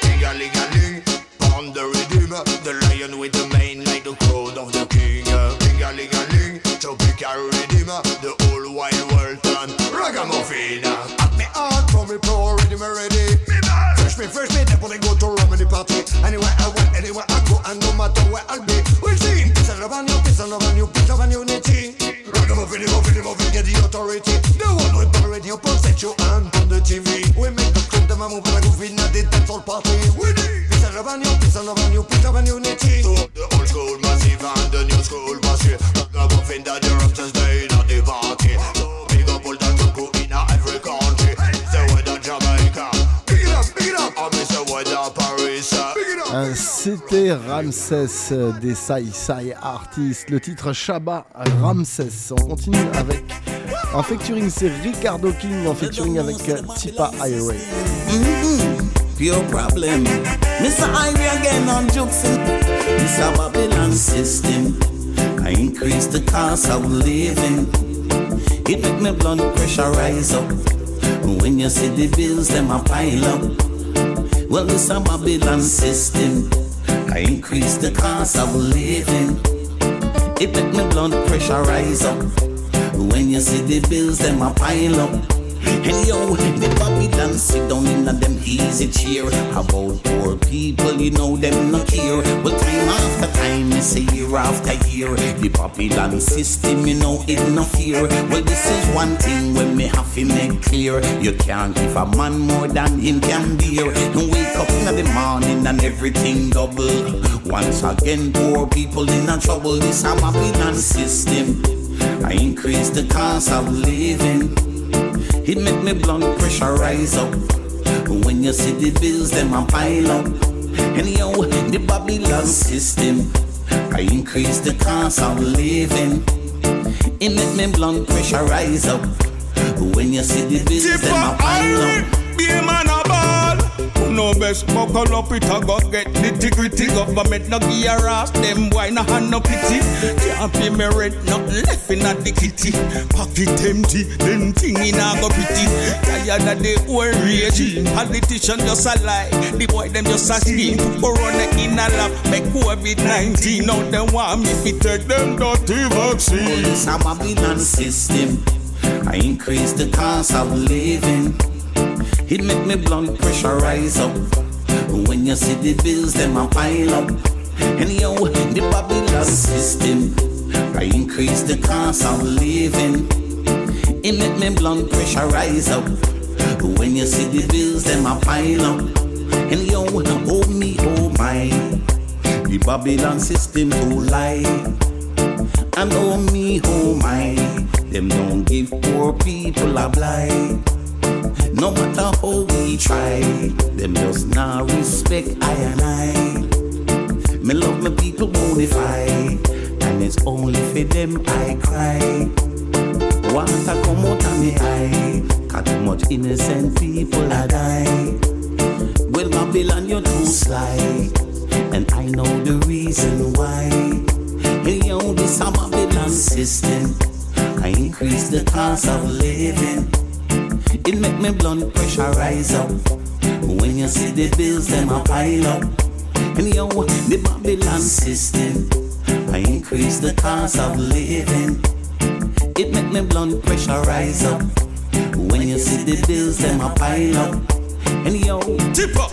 Ling-a-ling-a-ling, on the rhythm. The lion with the mane like the crown of the king. Ling-a-ling-a-ling, tropical rhythm. The whole wide world turn ragamuffin. At me heart from me pro, ready me ready Fresh me, fresh me, I go to rum in the party. Anywhere C'était Ramsès euh, des Sai Sai Artists, le titre Shabba Ramsès. On continue avec un featuring, c'est Ricardo King en featuring avec euh, Tipa Iray. Pure problem. Mr. Ivy again on Juxin. Mr. Babylon system. I increase the cost of living. It make my blood pressure rise up. When you see the bills, them a pile up. Well, this a Babylon system. I increase the cost of living. It make my blood pressure rise up. When you see the bills, them a pile up. And yo, the Babylon sit down in them easy chair. About poor people, you know them no care. But time after time, me say year after year, the Babylon system, you know it no fear. Well, this is one thing when me have to make clear. You can't give a man more than him can bear. And wake up in the morning and everything double. Once again, poor people in a trouble. This a Babylon system. I increase the cost of living. It make me blood pressure rise up. When you see the bills, them a pile up. And yo, the Babylon system, I increase the cost of living. It make me blood pressure rise up. When you see the bills, them a pile up. Be a man. Know best buckle up it a go get nitty gritty. Government no give a ass, them why no hand no pity. Can't pay me rent, nothing left in the kitty. Pocket empty, them thing in a go pretty. Tired of the old regime, politician just a lie. The boy them just a scheme. Corona in a lab, make COVID 19. Now they want me fi take them dirty vaccine. It's a Babylon system. I increase the cost of living. It make me blood pressure rise up. When you see the bills, them a pile up. And yo, the Babylon system. I increase the cost of living. It make me blood pressure rise up. When you see the bills, them a pile up. And yo, oh me, oh my. The Babylon system too lie. And oh me, oh my, them don't give poor people a blight. No matter how we try, them just not respect I and I. Me love my people bonafide, and it's only for them I cry. Water come out of me eye, cause too much innocent people a die. Well, Babylon, you're too sly, and I know the reason why. Hey, yo, this Babylon system. I increase the cost of living. It make me blood pressure rise up. When you see the bills, them a pile up. And yo, the Babylon system. I increase the cost of living. It make me blood pressure rise up. When you see the bills, them a pile up. And yo, tip up.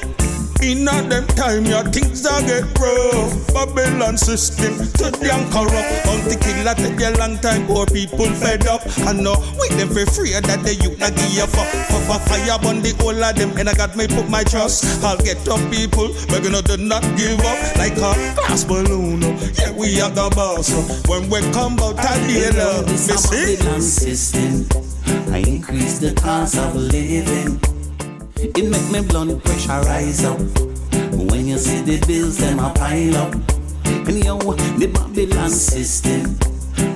In a them time, your things are get rough. Babylon system, to young corrupt. Until killer take a long time, poor people fed up. I know with them for free that the youth not give a fuck. For, fire on the whole of them, and I got me put my trust. I'll get up people, but you know do not give up. Like a glass balloon, yeah we are the boss. When we come out, I deal up. Babylon system. I increase the cost of living. It make me blood pressure rise up. When you see the bills, them a pile up. And yo, the Babylon system,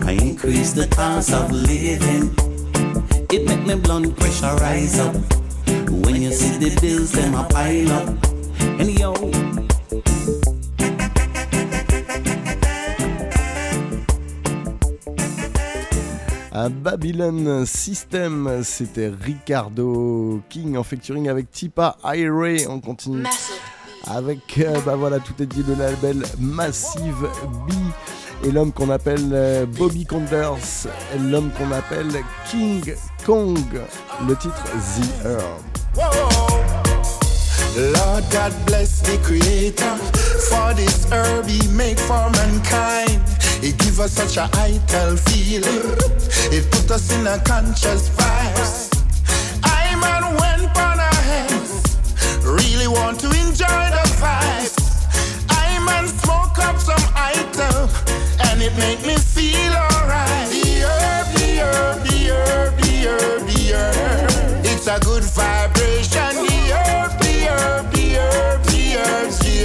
I increase the cost of living. It make me blood pressure rise up. When you see the bills, them a pile up. And yo, Un Babylon System, c'était Ricardo King en featuring avec Tipa Ray. On continue avec, euh, bah voilà, tout est dit, le label Massive B. Et l'homme qu'on appelle euh, Bobby Conders, et l'homme qu'on appelle King Kong. Le titre The Herb. Lord God bless the Creator for this herb He make for mankind. It give us such a vital feeling. It put us in a conscious vibes. I man went on our hands. Really want to enjoy the vibes. I man smoke up some item and it make me feel alright. The herb, the herb, the herb, the herb, the herb. It's a good vibration.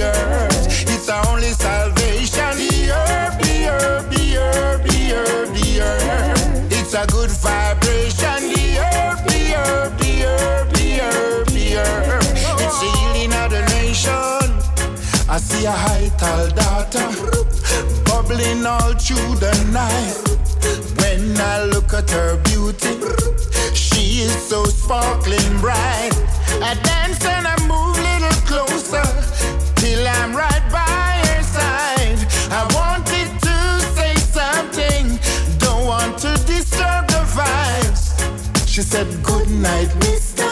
Herb. It's our only salvation. The herb, the herb, the herb, the herb, the herb. It's a good vibration. The herb, the herb, the herb, the herb, the herb. It's the healing of the nation. I see a high tall daughter bubbling all through the night. When I look at her beauty, she is so sparkling bright. I dance and I move a little closer till I'm right by her side. I wanted to say something, don't want to disturb the vibes. She said, Good night, mister.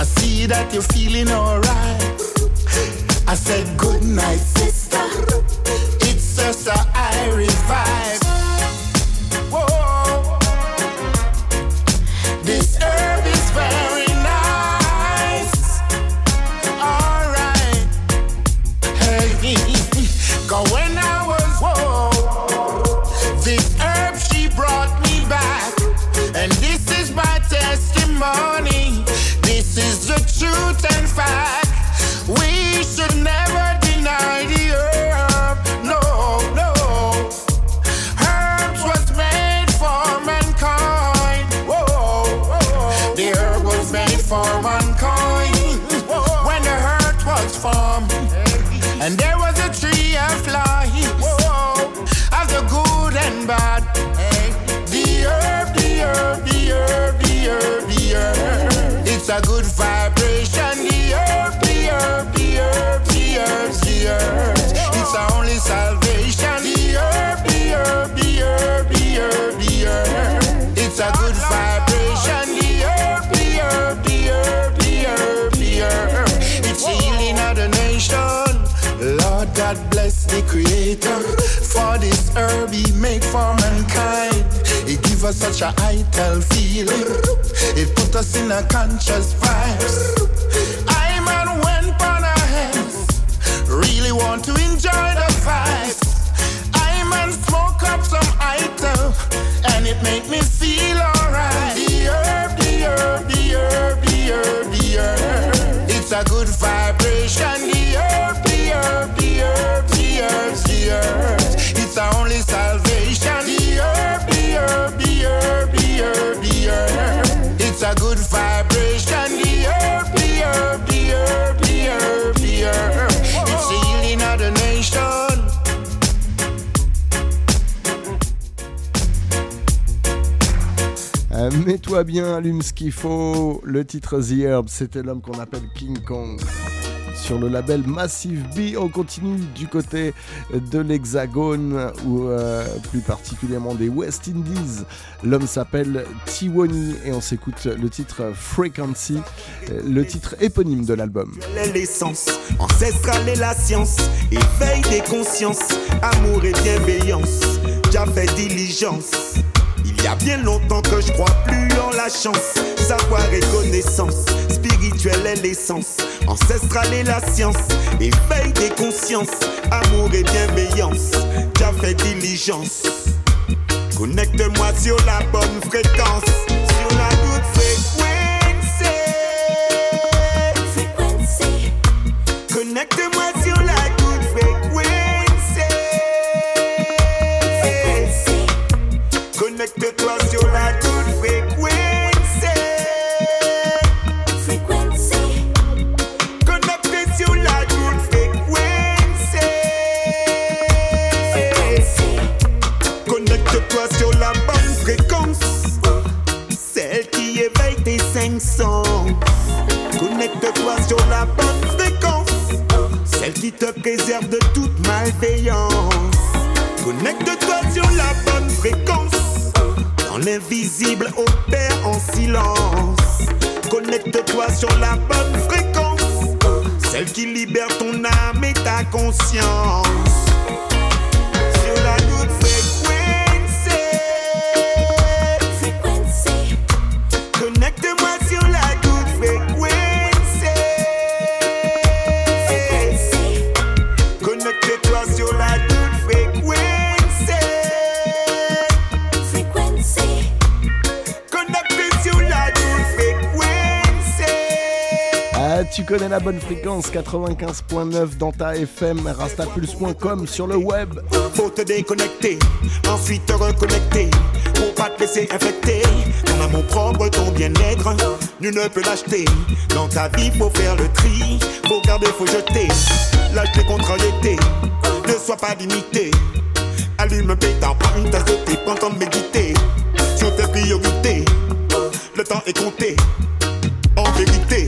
I see that you're feeling alright. I said, Good night, sister. It's just a Irish vibe. Truth God bless the Creator for this herb He make for mankind. It give us such a vital feeling. It put us in a conscious vibes. I man went on our hands. Really want to enjoy the vibes. I man smoke up some item and it make me feel alright. The herb, the herb, the herb, the herb, the herb. It's a good vibration. It's good vibration. Mets-toi bien, allume ce qu'il faut. Le titre The Herb, c'était l'homme qu'on appelle King Kong. Sur le label Massive B, on continue du côté de l'Hexagone, ou euh, plus particulièrement des West Indies. L'homme s'appelle Tiwani et on s'écoute le titre Frequency, euh, le titre éponyme de l'album. l'essence, ancestrale est la science, éveil des consciences, amour et bienveillance, diligence. Y a bien longtemps que je crois plus en la chance, savoir et connaissance, spirituelle est l'essence, ancestrale est la science, éveil des consciences, amour et bienveillance, déjà fait diligence. Connecte-moi sur la bonne fréquence, sur la good fréquence. Te préserve de toute malveillance. Connecte-toi sur la bonne fréquence. Dans l'invisible opère en silence. Connecte-toi sur la bonne fréquence. Celle qui libère ton âme et ta conscience. Connais la bonne fréquence 95.9 dans ta FM, rastapulse.com sur le web. Faut te déconnecter, ensuite te reconnecter. Pour pas te laisser infecter. Ton amour propre, ton bien-être, nul ne peut l'acheter. Dans ta vie, faut faire le tri. Faut garder, faut jeter. Lâche les contrariétés. Ne sois pas limité. Allume un pétard, prends une tasse de prends temps de méditer. Sur tes priorités, le temps est compté. En vérité,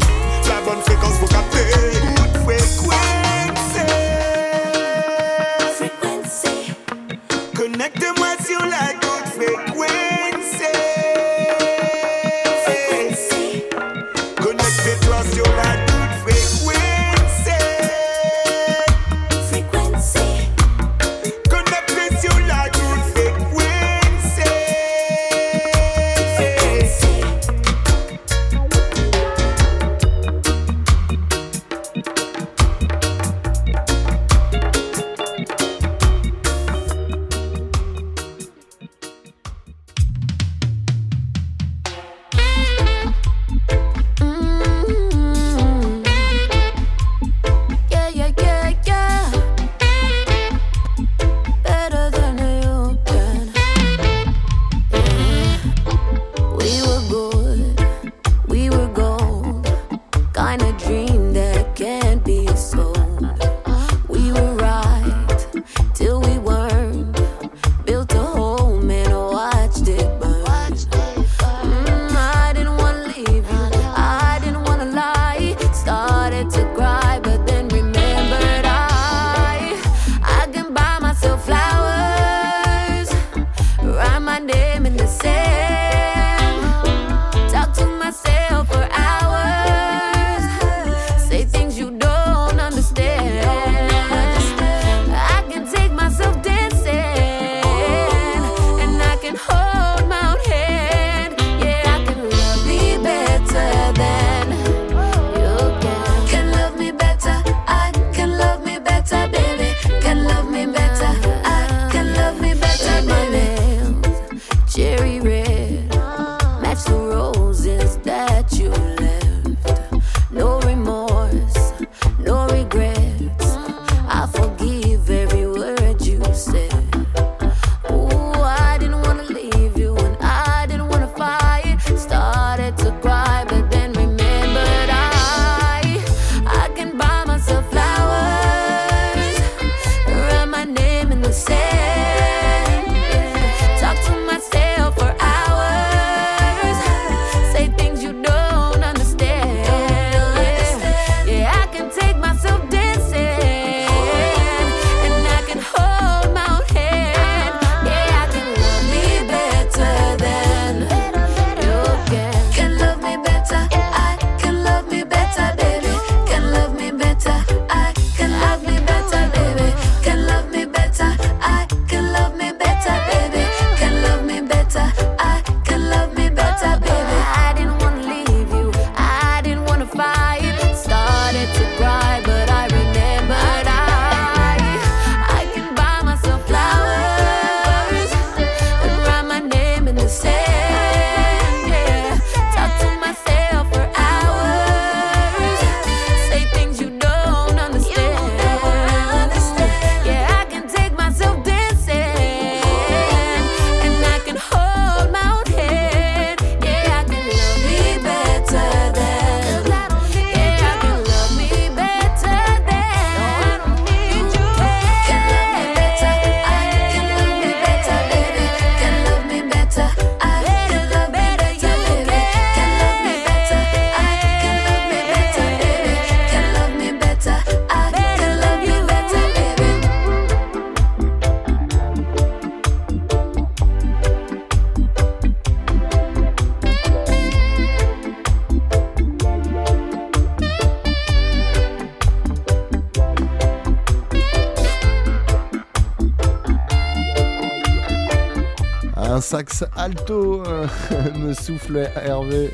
alto, euh, [LAUGHS] me souffle Hervé.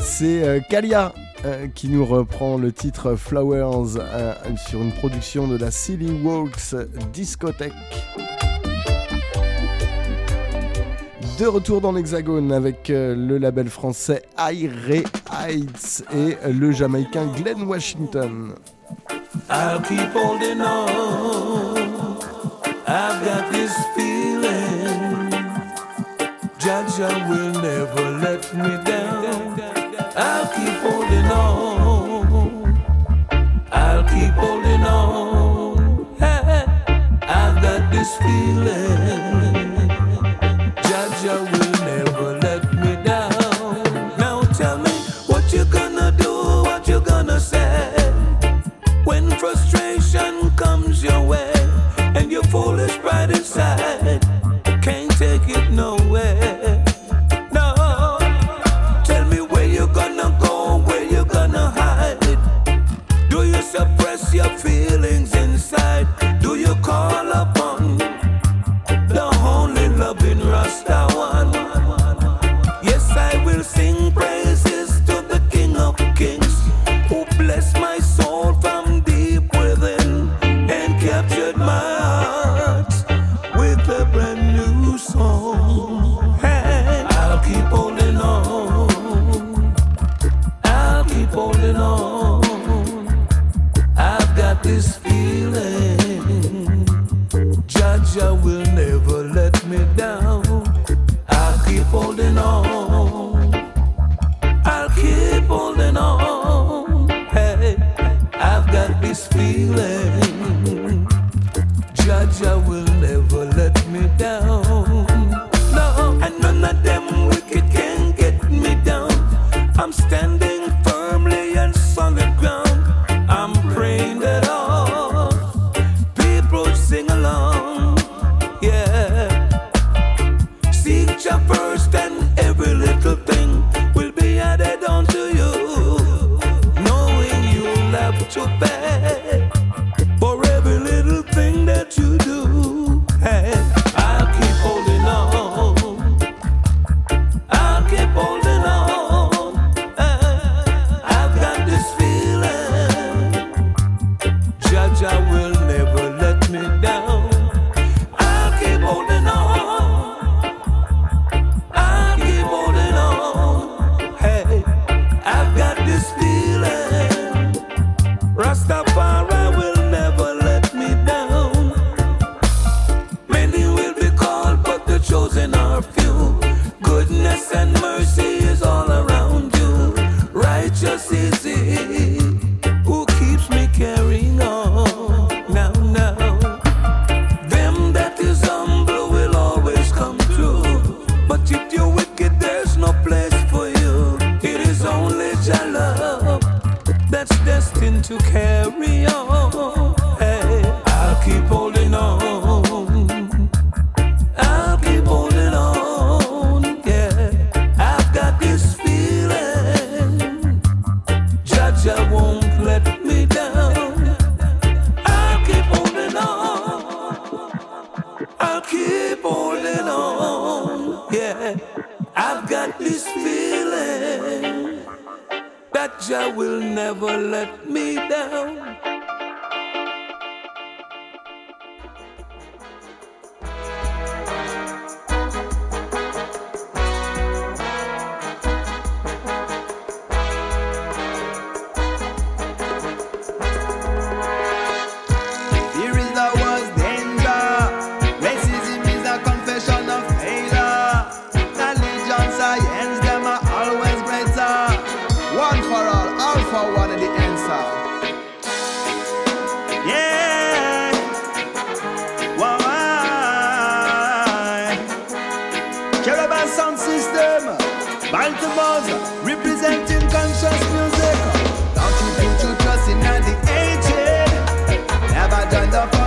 C'est euh, Kalia euh, qui nous reprend le titre Flowers sur une production de la Silly Walks Discothèque. De retour dans l'Hexagone avec le label français Aire Heights et le Jamaïcain Glenn Washington. Jah will never let me down. I'll keep holding on. I'll keep holding on. Hey, I've got this feeling. Jah Jah will never let me down. Now tell me what you gonna do, what you gonna say when frustration comes your way and your foolish pride inside. the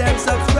enough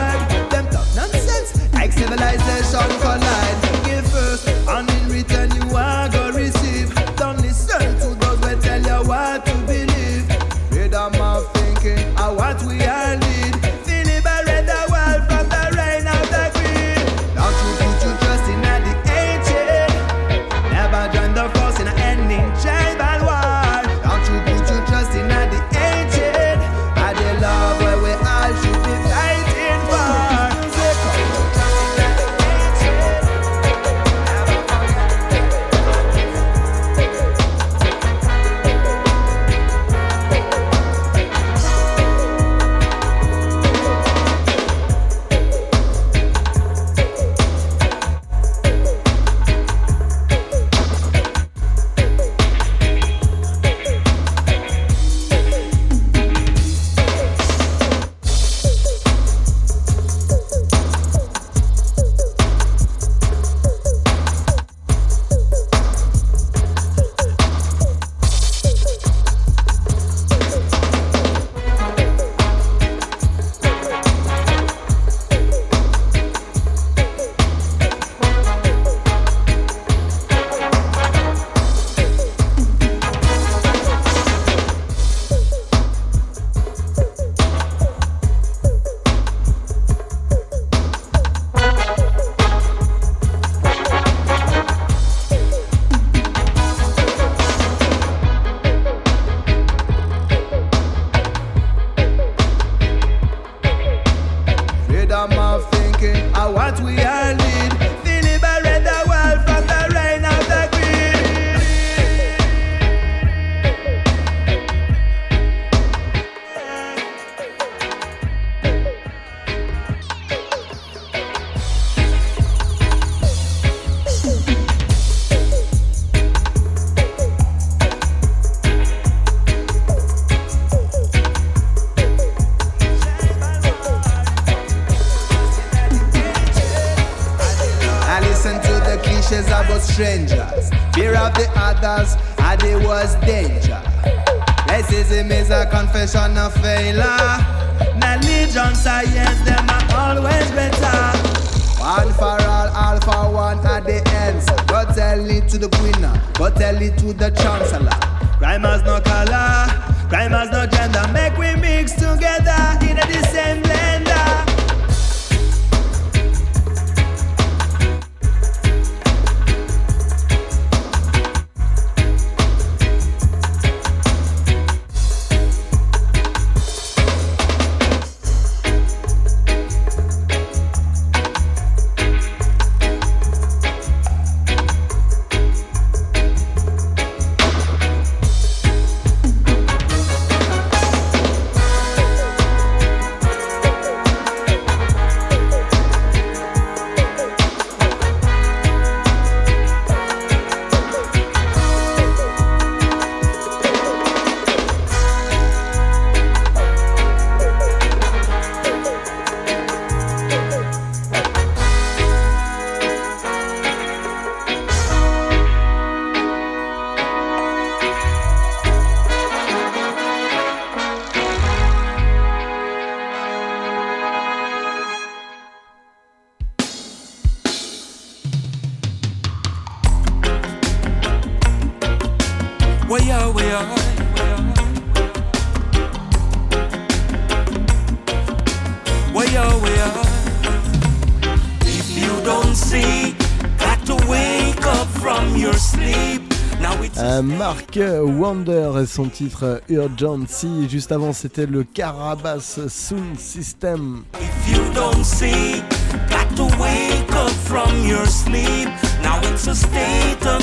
son titre euh, Urgency. Juste avant, c'était le Carabas Sound System. If you don't see, got to wake up from your sleep. Now it's a state of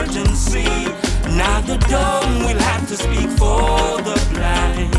urgency. Now the dumb will have to speak for the blind.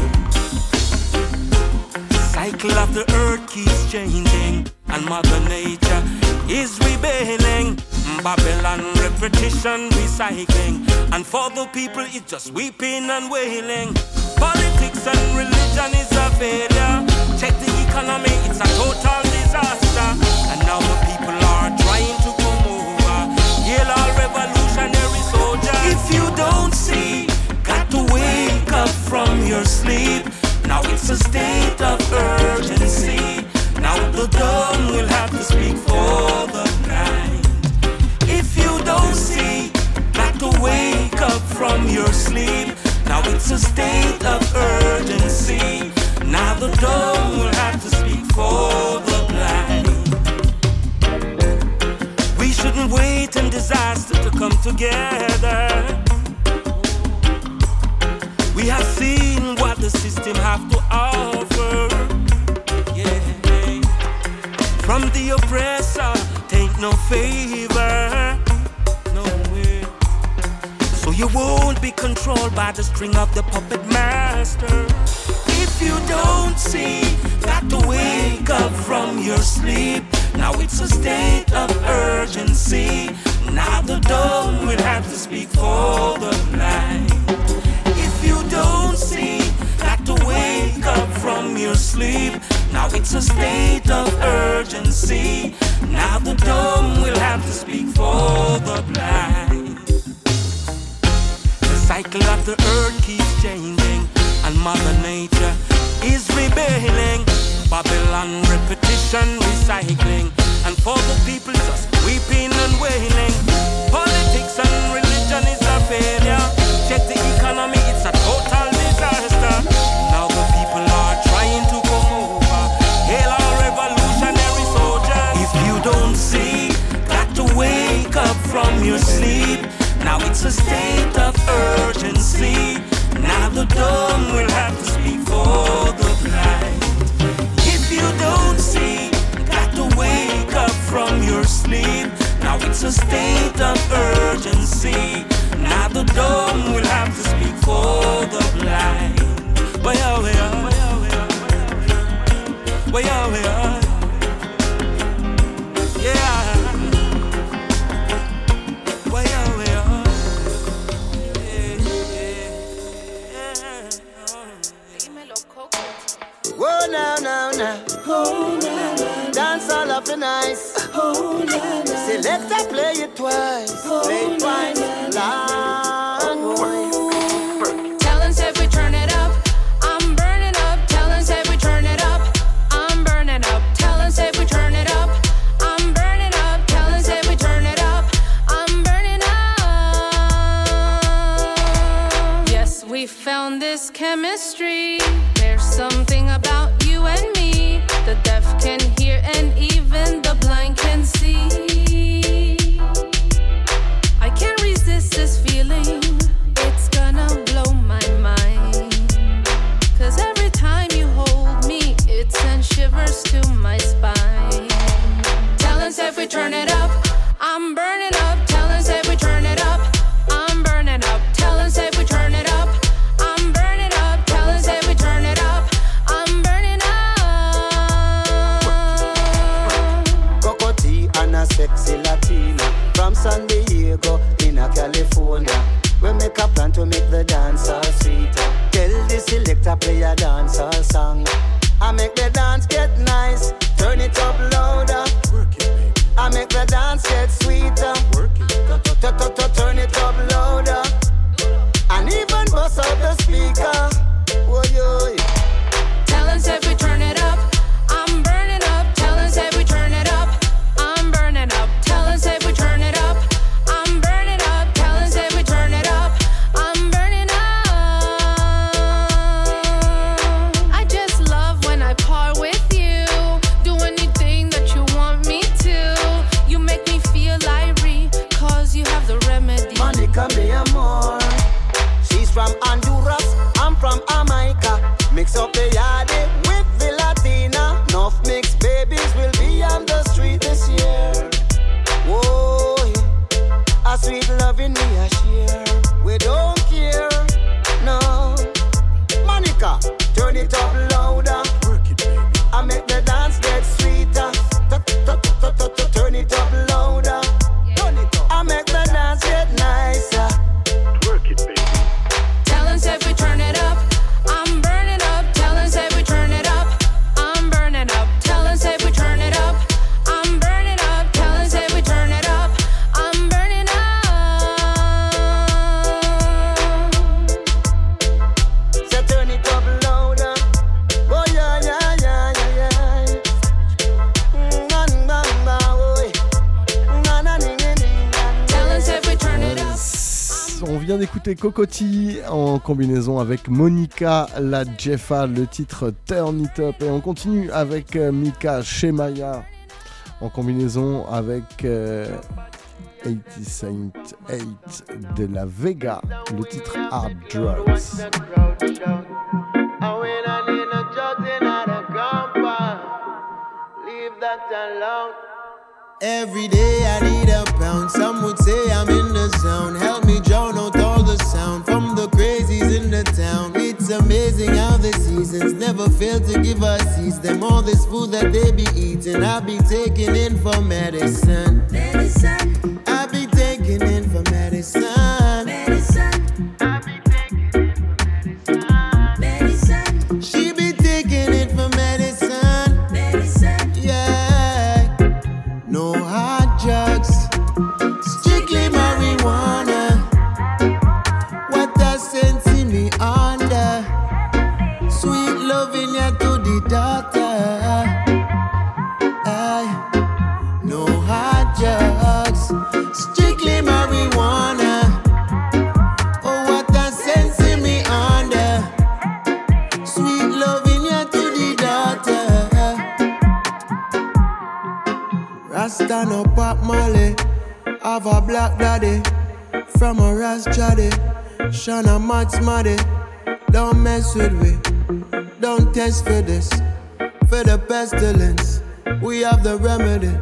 Cycle of the earth keeps changing, and Mother Nature is rebelling. Babylon repetition, recycling, And for the people, it's just weeping and wailing. Politics and religion is a failure. Check the economy, it's a total disaster. And now the people are trying to come over. Yell all revolutionary soldiers. If you don't see, got to wake up from your sleep. Now it's a state of urgency. Now the dumb will have to speak for. From your sleep. Now it's a state of urgency. Now the dumb will have to speak for the blind. We shouldn't wait in disaster to come together. We have seen what the system have to offer. Yeah. From the oppressor, take no favor. You won't be controlled by the string of the puppet master. If you don't see, got to wake up from your sleep. Now it's a state of urgency. Now the dumb will have to speak for the blind. If you don't see, got to wake up from your sleep. Now it's a state of urgency. Now the dumb will have to speak for the blind. Cycle of the earth keeps changing, and Mother Nature is rebelling. Babylon repetition, recycling, and for the people just weeping and wailing. Politics and religion is a failure. Check the economy, it's a total disaster. Now the people are trying to come over. Hail our revolutionary soldiers. If you don't see, got to wake up from your sleep. Now it's a state Cocotti en combinaison avec Monica la Jeffa, le titre Turn It Up. Et on continue avec euh, Mika Shemaya en combinaison avec euh, 80 Saint 8 de la Vega, le titre Hard Drugs. Every day I need a pound. Some would say I'm in the zone. Amazing how the seasons never fail to give us seeds. Them all this food that they be eating, I be taking in for medicine. Medicine. I be taking in for medicine. Medicine. Black daddy. From a Ras Jaddy. Shana Mats Maddy. Don't mess with me. Don't test for this. For the pestilence. We have the remedy.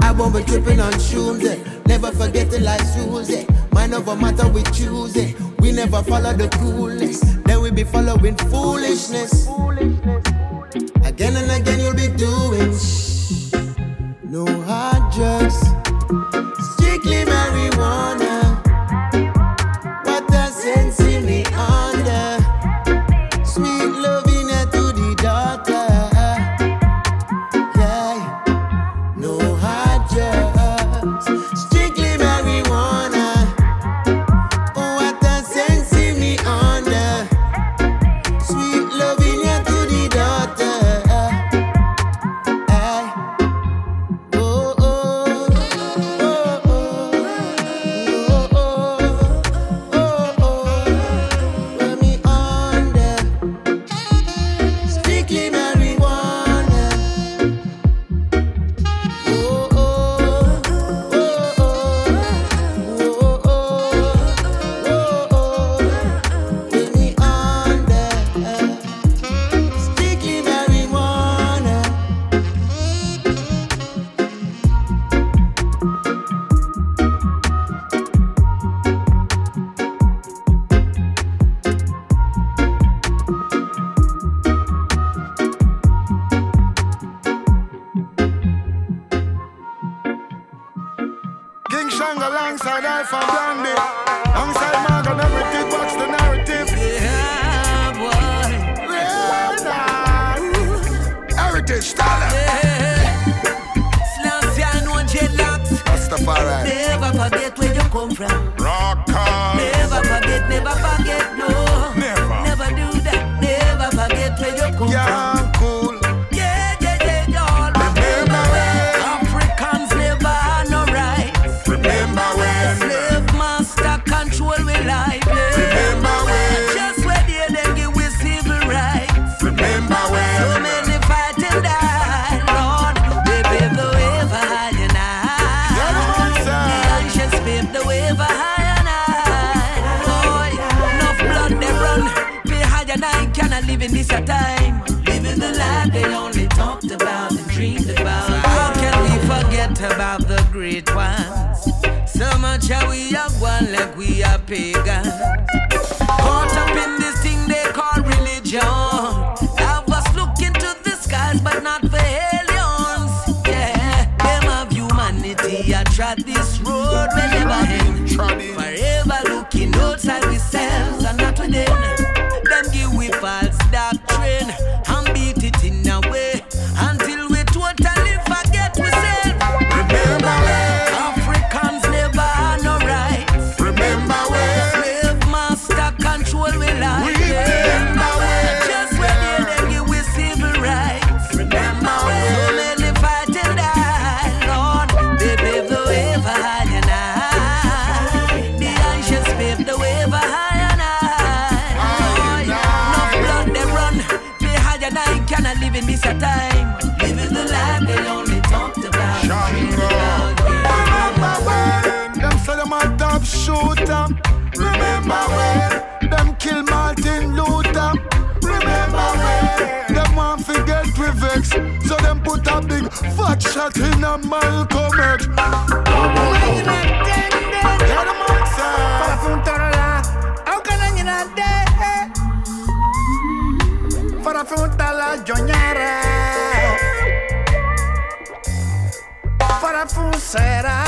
I won't be tripping on shoes, eh. Never forget the life's rules, eh. Mind over matter we choose, eh. We never follow the coolness. Then we be following foolishness. Again and again you'll be doing. No hard drugs. Cannot this a time. Living the life they only talked about and dreamed about. How can we forget about the great ones? So much how we are one like we are pagans. Caught up in this thing they call religion. Have us look into the skies, but not for aliens. Yeah, them have humanity. I trod this road, we shot in a Malcolm X. Será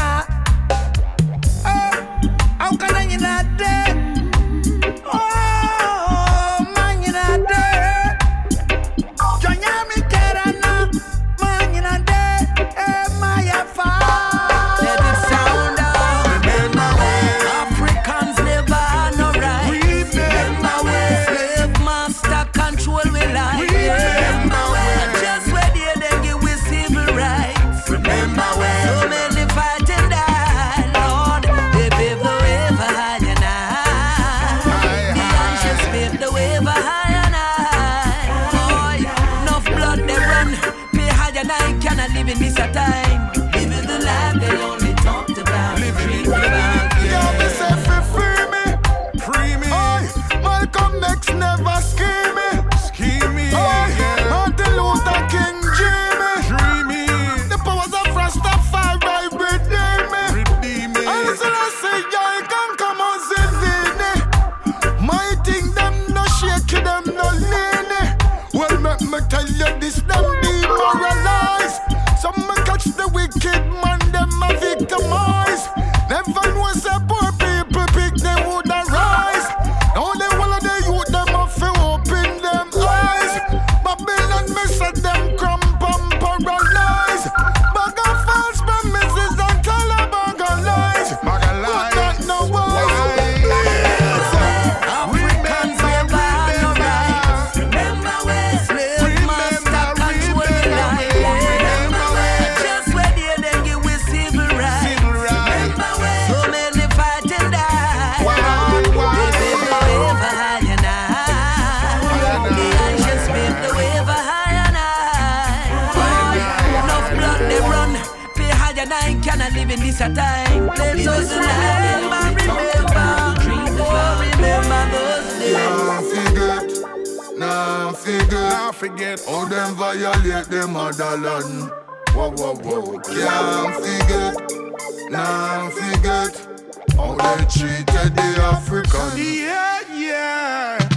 and I cannot live in this time. Let us remember, remember, oh, remember those days. Now forget, now forget, now forget. All them violate the motherland. Whoa, whoa, whoa. Can't forget, now forget. How they treated the Africans. Yeah, yeah.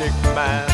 magic man.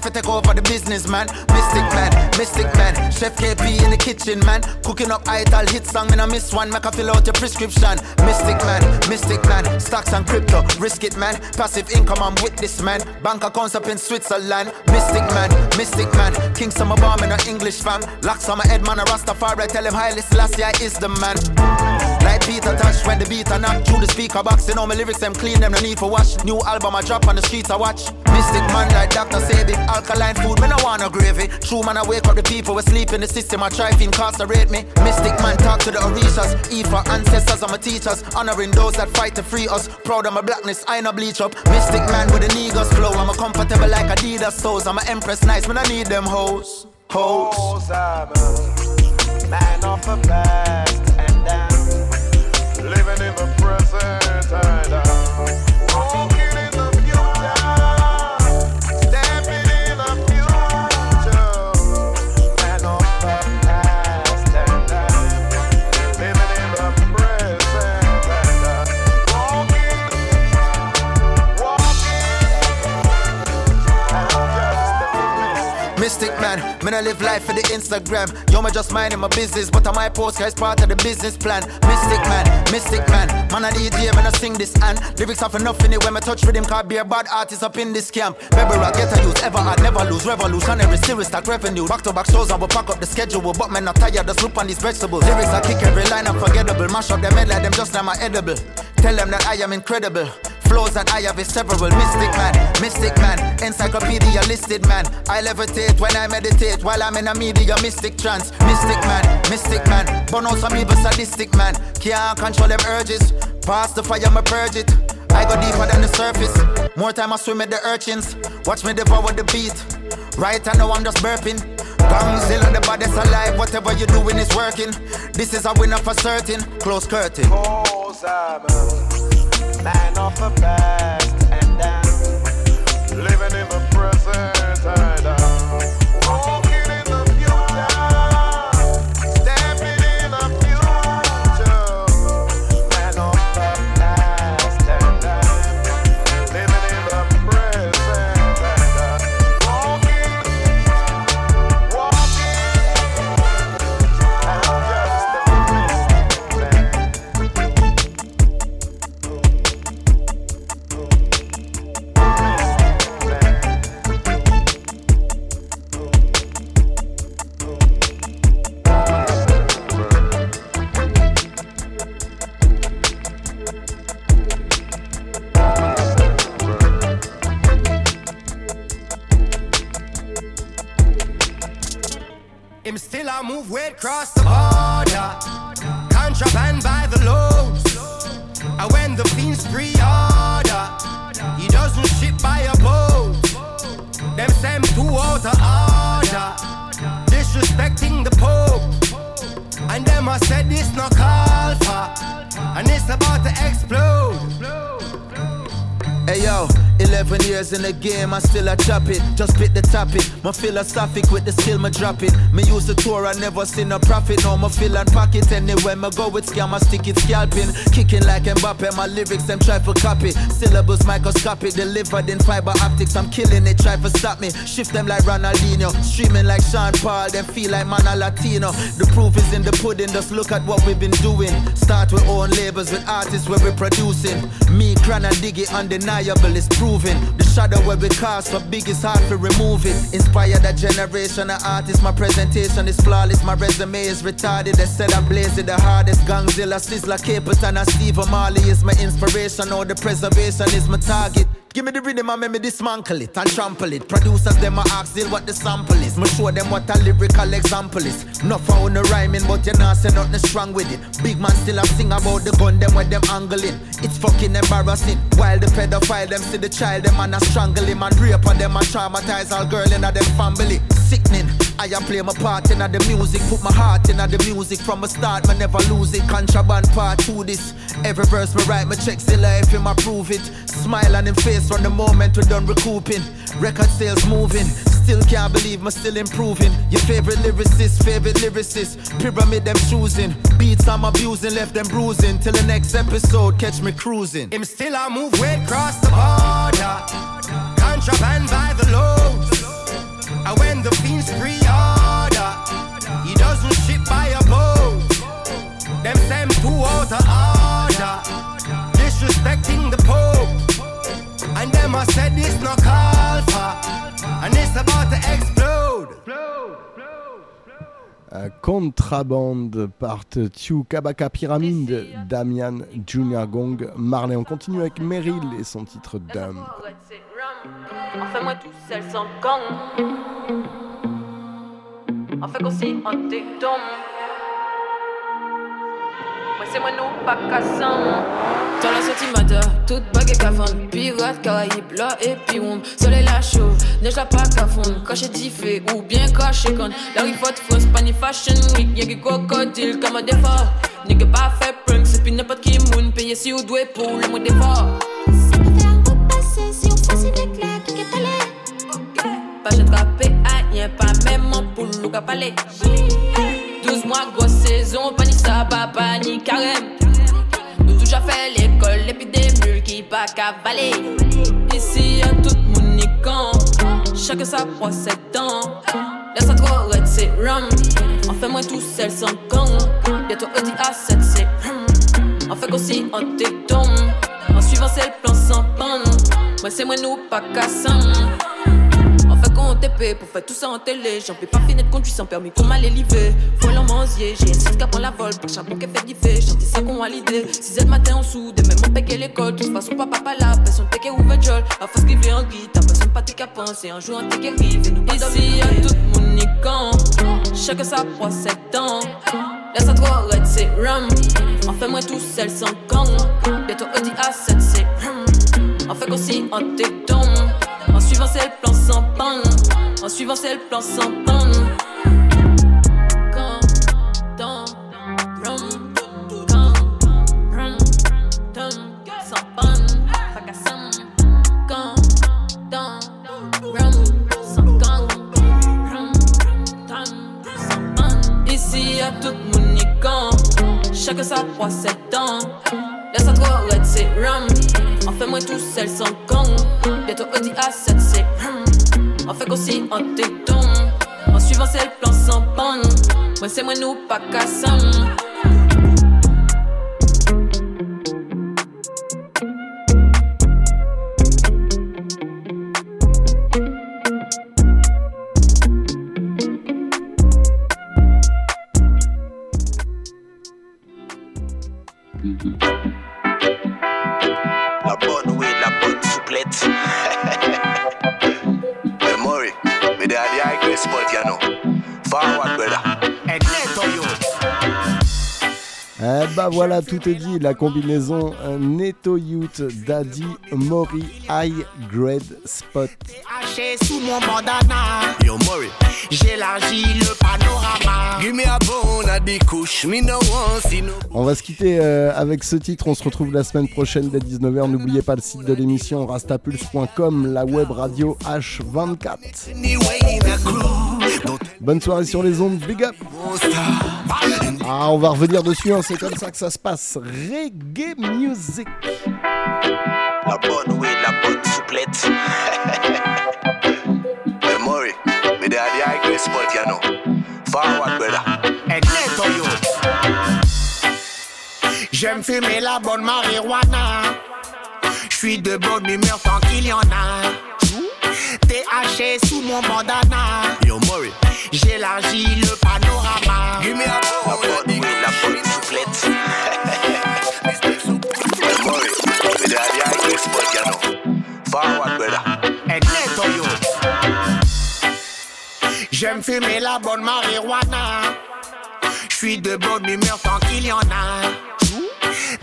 Time for take over the business, man. Mystic man, mystic man, Chef KP in the kitchen, man. Cooking up idol hit song, me I miss one, make I fill out your prescription. Mystic man, mystic man, stocks and crypto, risk it, man. Passive income, I'm with this man. Bank accounts up in Switzerland. Mystic man, mystic man, King Summer Bomb in a English fam. Locks on my head, man, a Rastafari, tell him Haile Selassie I is the man. Like Peter Tosh when the beat are knock through the speaker box. You know my lyrics them clean, them no need for wash. New album I drop on the streets I watch. Mystic man like doctor said it. Alkaline food, man, I wanna gravy. True man, I wake up the people we sleep in the system. I try to incarcerate me. Mystic man, talk to the orishas. Eve for ancestors, I'm a teachers. Honoring those that fight to free us. Proud of my blackness, I no bleach up. Mystic man with the niggas flow. I'm a comfortable like Adidas souls. I'm a empress nice, when I need them hoes. Hoes. I'm a man off the past and down. Living in the present and I Me I live life for the Instagram. Yo, me just minding my business, but I might post guys part of the business plan. Mystic man, mystic man. Man, I DJ, man, I sing this and lyrics have enough in it when me touch rhythm. Can't be a bad artist up in this camp. Rebel rock, get a use, ever hard, never lose. Revolutionary, serious, stack revenue. Back to back shows, I will pack up the schedule. But man, not tired, just look on these vegetables. Lyrics, I kick every line unforgettable. Mash up them head like them just like my edible. Tell them that I am incredible. Flows that I have is several. Mystic man, mystic man, encyclopedia listed man. I levitate when I meditate while I'm in a media mystic trance. Mystic man, mystic man, burn out some evil sadistic man. Can't control them urges. Pass the fire, me purge it. I go deeper than the surface. More time I swim with the urchins. Watch me devour the beat. Right, I know I'm just burping. On the baddest alive, whatever you're doing is working. This is a winner for certain. Close curtain. Man of the past and I'm Him still a move weight cross the border. Contraband by the loads. And when the fiends pre-order, he doesn't ship by a boat. Them send two out of order. Disrespecting the Pope. And them I said this no call for. And it's about to explode. Hey yo, 11 years in the game, I still a chop it. Just spit the topic. My philosophic with the skill, my drop it. Me use the tour, I never seen a profit. No, my fill and pocket. Anywhere me go with scam, I stick it scalping. Kicking like Mbappe, my lyrics, them try for copy. Syllables microscopic, delivered in fiber optics. I'm killing it, try for stop me. Shift them like Ronaldinho. Streaming like Sean Paul, them feel like man a Latino. The proof is in the pudding, just look at what we've been doing. Start with own labels, with artists where we're producing. Me, Cran and Diggy, undeniable, it's proven. The shadow where we cast for big is hard to remove it. Inspire that generation of artists. My presentation is flawless, my resume is retarded. They said I'm blazing the hardest. Gangzilla, Sizzla, Capleton, and Steve Marley is my inspiration. All the preservation is my target. Give me the rhythm and make me dismantle it and trample it. Producers them a ask still what the sample is. Me show them what a lyrical example is. Not for the rhyming, but you not say nothing strong with it. Big man still a sing about the gun, them when them angling. It's fucking embarrassing. While the pedophile them see the child, them and a strangle him and rape on them and traumatize all girl in them family. Sickening. I play my part in the music, put my heart in the music from the start, man never lose it. Contraband part to this. Every verse me write, my check still life him approve it. Smile on him face from the moment we done recouping. Record sales moving. Still can't believe me still improving. Your favorite lyricist, favorite lyricist. Pyramid them choosing. Beats I'm abusing, left them bruising. Till the next episode, catch me cruising. Him still I move weight cross the border. Contraband by the loads. And when the fiends pre-order, out of order. Disrespecting the Pope. And them I said this no call for. And it's about to explode. Euh, Contraband part Tiu Kabaka Pyramide, Damian Junior Gong, Marley. On continue avec Meryl et son titre Dumb. Enfin moi tout seul sans gang Enfin qu'on s'y en détombe Moi c'est moi nous pas cassant. Dans la sortie matin, toute bague et cavane Pirate, Caraïbes, là et puis on Soleil la chaud, neige la pas qu'à fond Caché diffé ou bien caché con. La rifotte France, pani fashion week. Y'a qui crocodile comme un défaut. Nigga pas fait prank, c'est puis n'importe qui moun Payé si ou doué pour le mot d'effort. Si on passe une claque, qu'est allé Pas j'ai trappé à rien, pas même en poule ou qu'à palais 12 mois, grosse saison, ni ça, pas ni carême Nous toujours fait l'école, et puis des qui pas cavaler Ici y'a tout mon nican, chacun sa procédant Laisse à toi, red, c'est rum. En fait, moi tout seul sans gang. Bientôt Audi A7, c'est hum. En fait, aussi en téton. En suivant, c'est le plan sans panne. Moi, c'est moi, nous, pas cassant. En fait, quand on TP pour faire tout ça en télé. J'en peux pas finir de conduire sans permis, qu'on m'a l'élivé. Faut l'emmanzier, j'ai une 6 qui prend la vol. Pour charbon qui fait diffé, j'en dis ça qu'on a l'idée. 6 heures matin en soude, même mon péqué l'école. De toute façon, papa pas là, personne péqué ou veut À force qu'il vient en guitare, personne pas t'es qu'à penser. Un jour, un t'es qui arrive et nous Ici, y'a tout mon nican. Chacun sa proie, ses dents. Laisse à toi, red, c'est rum. En fait, moi tout seul sans gang. Bientôt Audi A7, c'est hum. En fait, aussi en téton. En suivant, c'est le plan sans pain. En suivant, c'est le plan sans pain. Ici, y'a tout mon Chacun sa croix, sept ans. Laisse à toi, red, c'est rum. En fait, moi tout seul sans gang. Bientôt Audi A7, c'est hum. En fait, aussi en téton. En suivant, c'est le plan sans panne. Moi, c'est moi, nous, pas cassant. Eh bah voilà, tout est dit, la combinaison euh, Neto Youth Daddy Mori High Grade Spot. Haché sous mon bandana. Yo, Murray. J'élargis le panorama. Give me a bone at the couche, me no want see no. On va se quitter euh, avec ce titre, on se retrouve la semaine prochaine dès 19h. N'oubliez pas le site de l'émission rastapulse.com, la web radio H24. Bonne soirée sur les ondes, big up Ah, on va revenir dessus, hein, c'est comme ça que ça se passe. Reggae music La bonne weed, la bonne souplette. [LAUGHS] hey, Murray, me they are the high grade spot, you know. Forward, brother. Let you. J'aime fumer la bonne marijuana. J'suis de bonne humeur tant qu'il y en a. T'es haché sous mon bandana. Yo, Murray. J'élargis le panorama. Give me a Forward, brother. J'aime fumer la bonne marijuana. J'suis de bonne humeur tant qu'il y en a.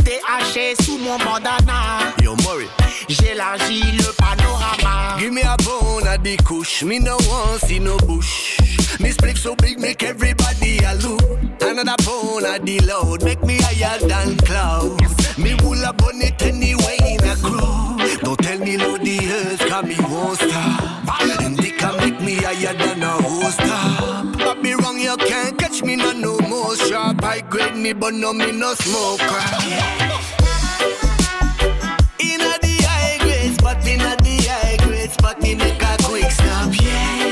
T'es haché sous mon bandana. Yo, Murray. J'élargis le panorama. Give me a bone at the couche, me no want see no bush. Me split so big, make everybody a look. Another bone at the load, make me higher than clouds. Me wool a bun it anyway in a crew. Don't me load the earth, cause me won't stop. And they can make me higher than a host top. But me wrong, you can't catch me no no more sharp. I grade me, but no me no smoker. Inna the high grade spot, inna the high grade spot, me make a quick stop, yeah.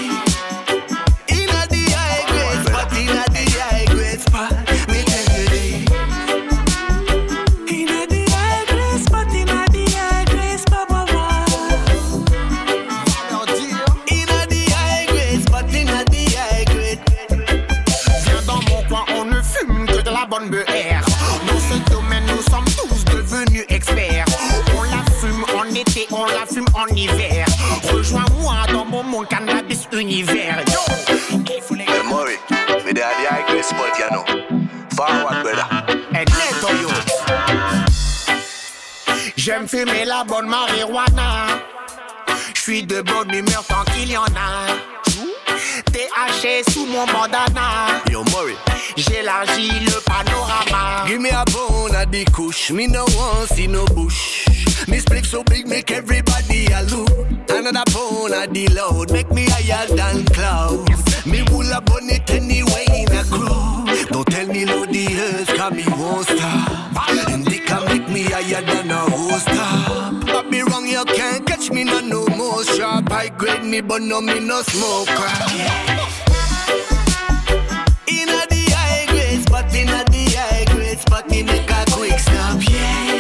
On la fume en hiver. Rejoins-moi dans mon monde cannabis univers. Yo! Hey, Murray, me spot, you know. Forward, brother. And let you. J'aime fumer la bonne marijuana. J'suis de bonne humeur tant qu'il y en a. T'es haché sous mon bandana. Yo, Murray. J'élargis le panorama. Give me a bone at the couche, me no want see no bush. Me split so big, make everybody a look. Another bone at the load, make me higher than clouds. Me wool a it anyway in a crew. Don't tell me load the earth, cause me won't stop. And they can make me higher than a host. But me wrong, you can't catch me no no more sharp. I grade me, but no me no smoker. Fuck me, make a quick stop, yeah.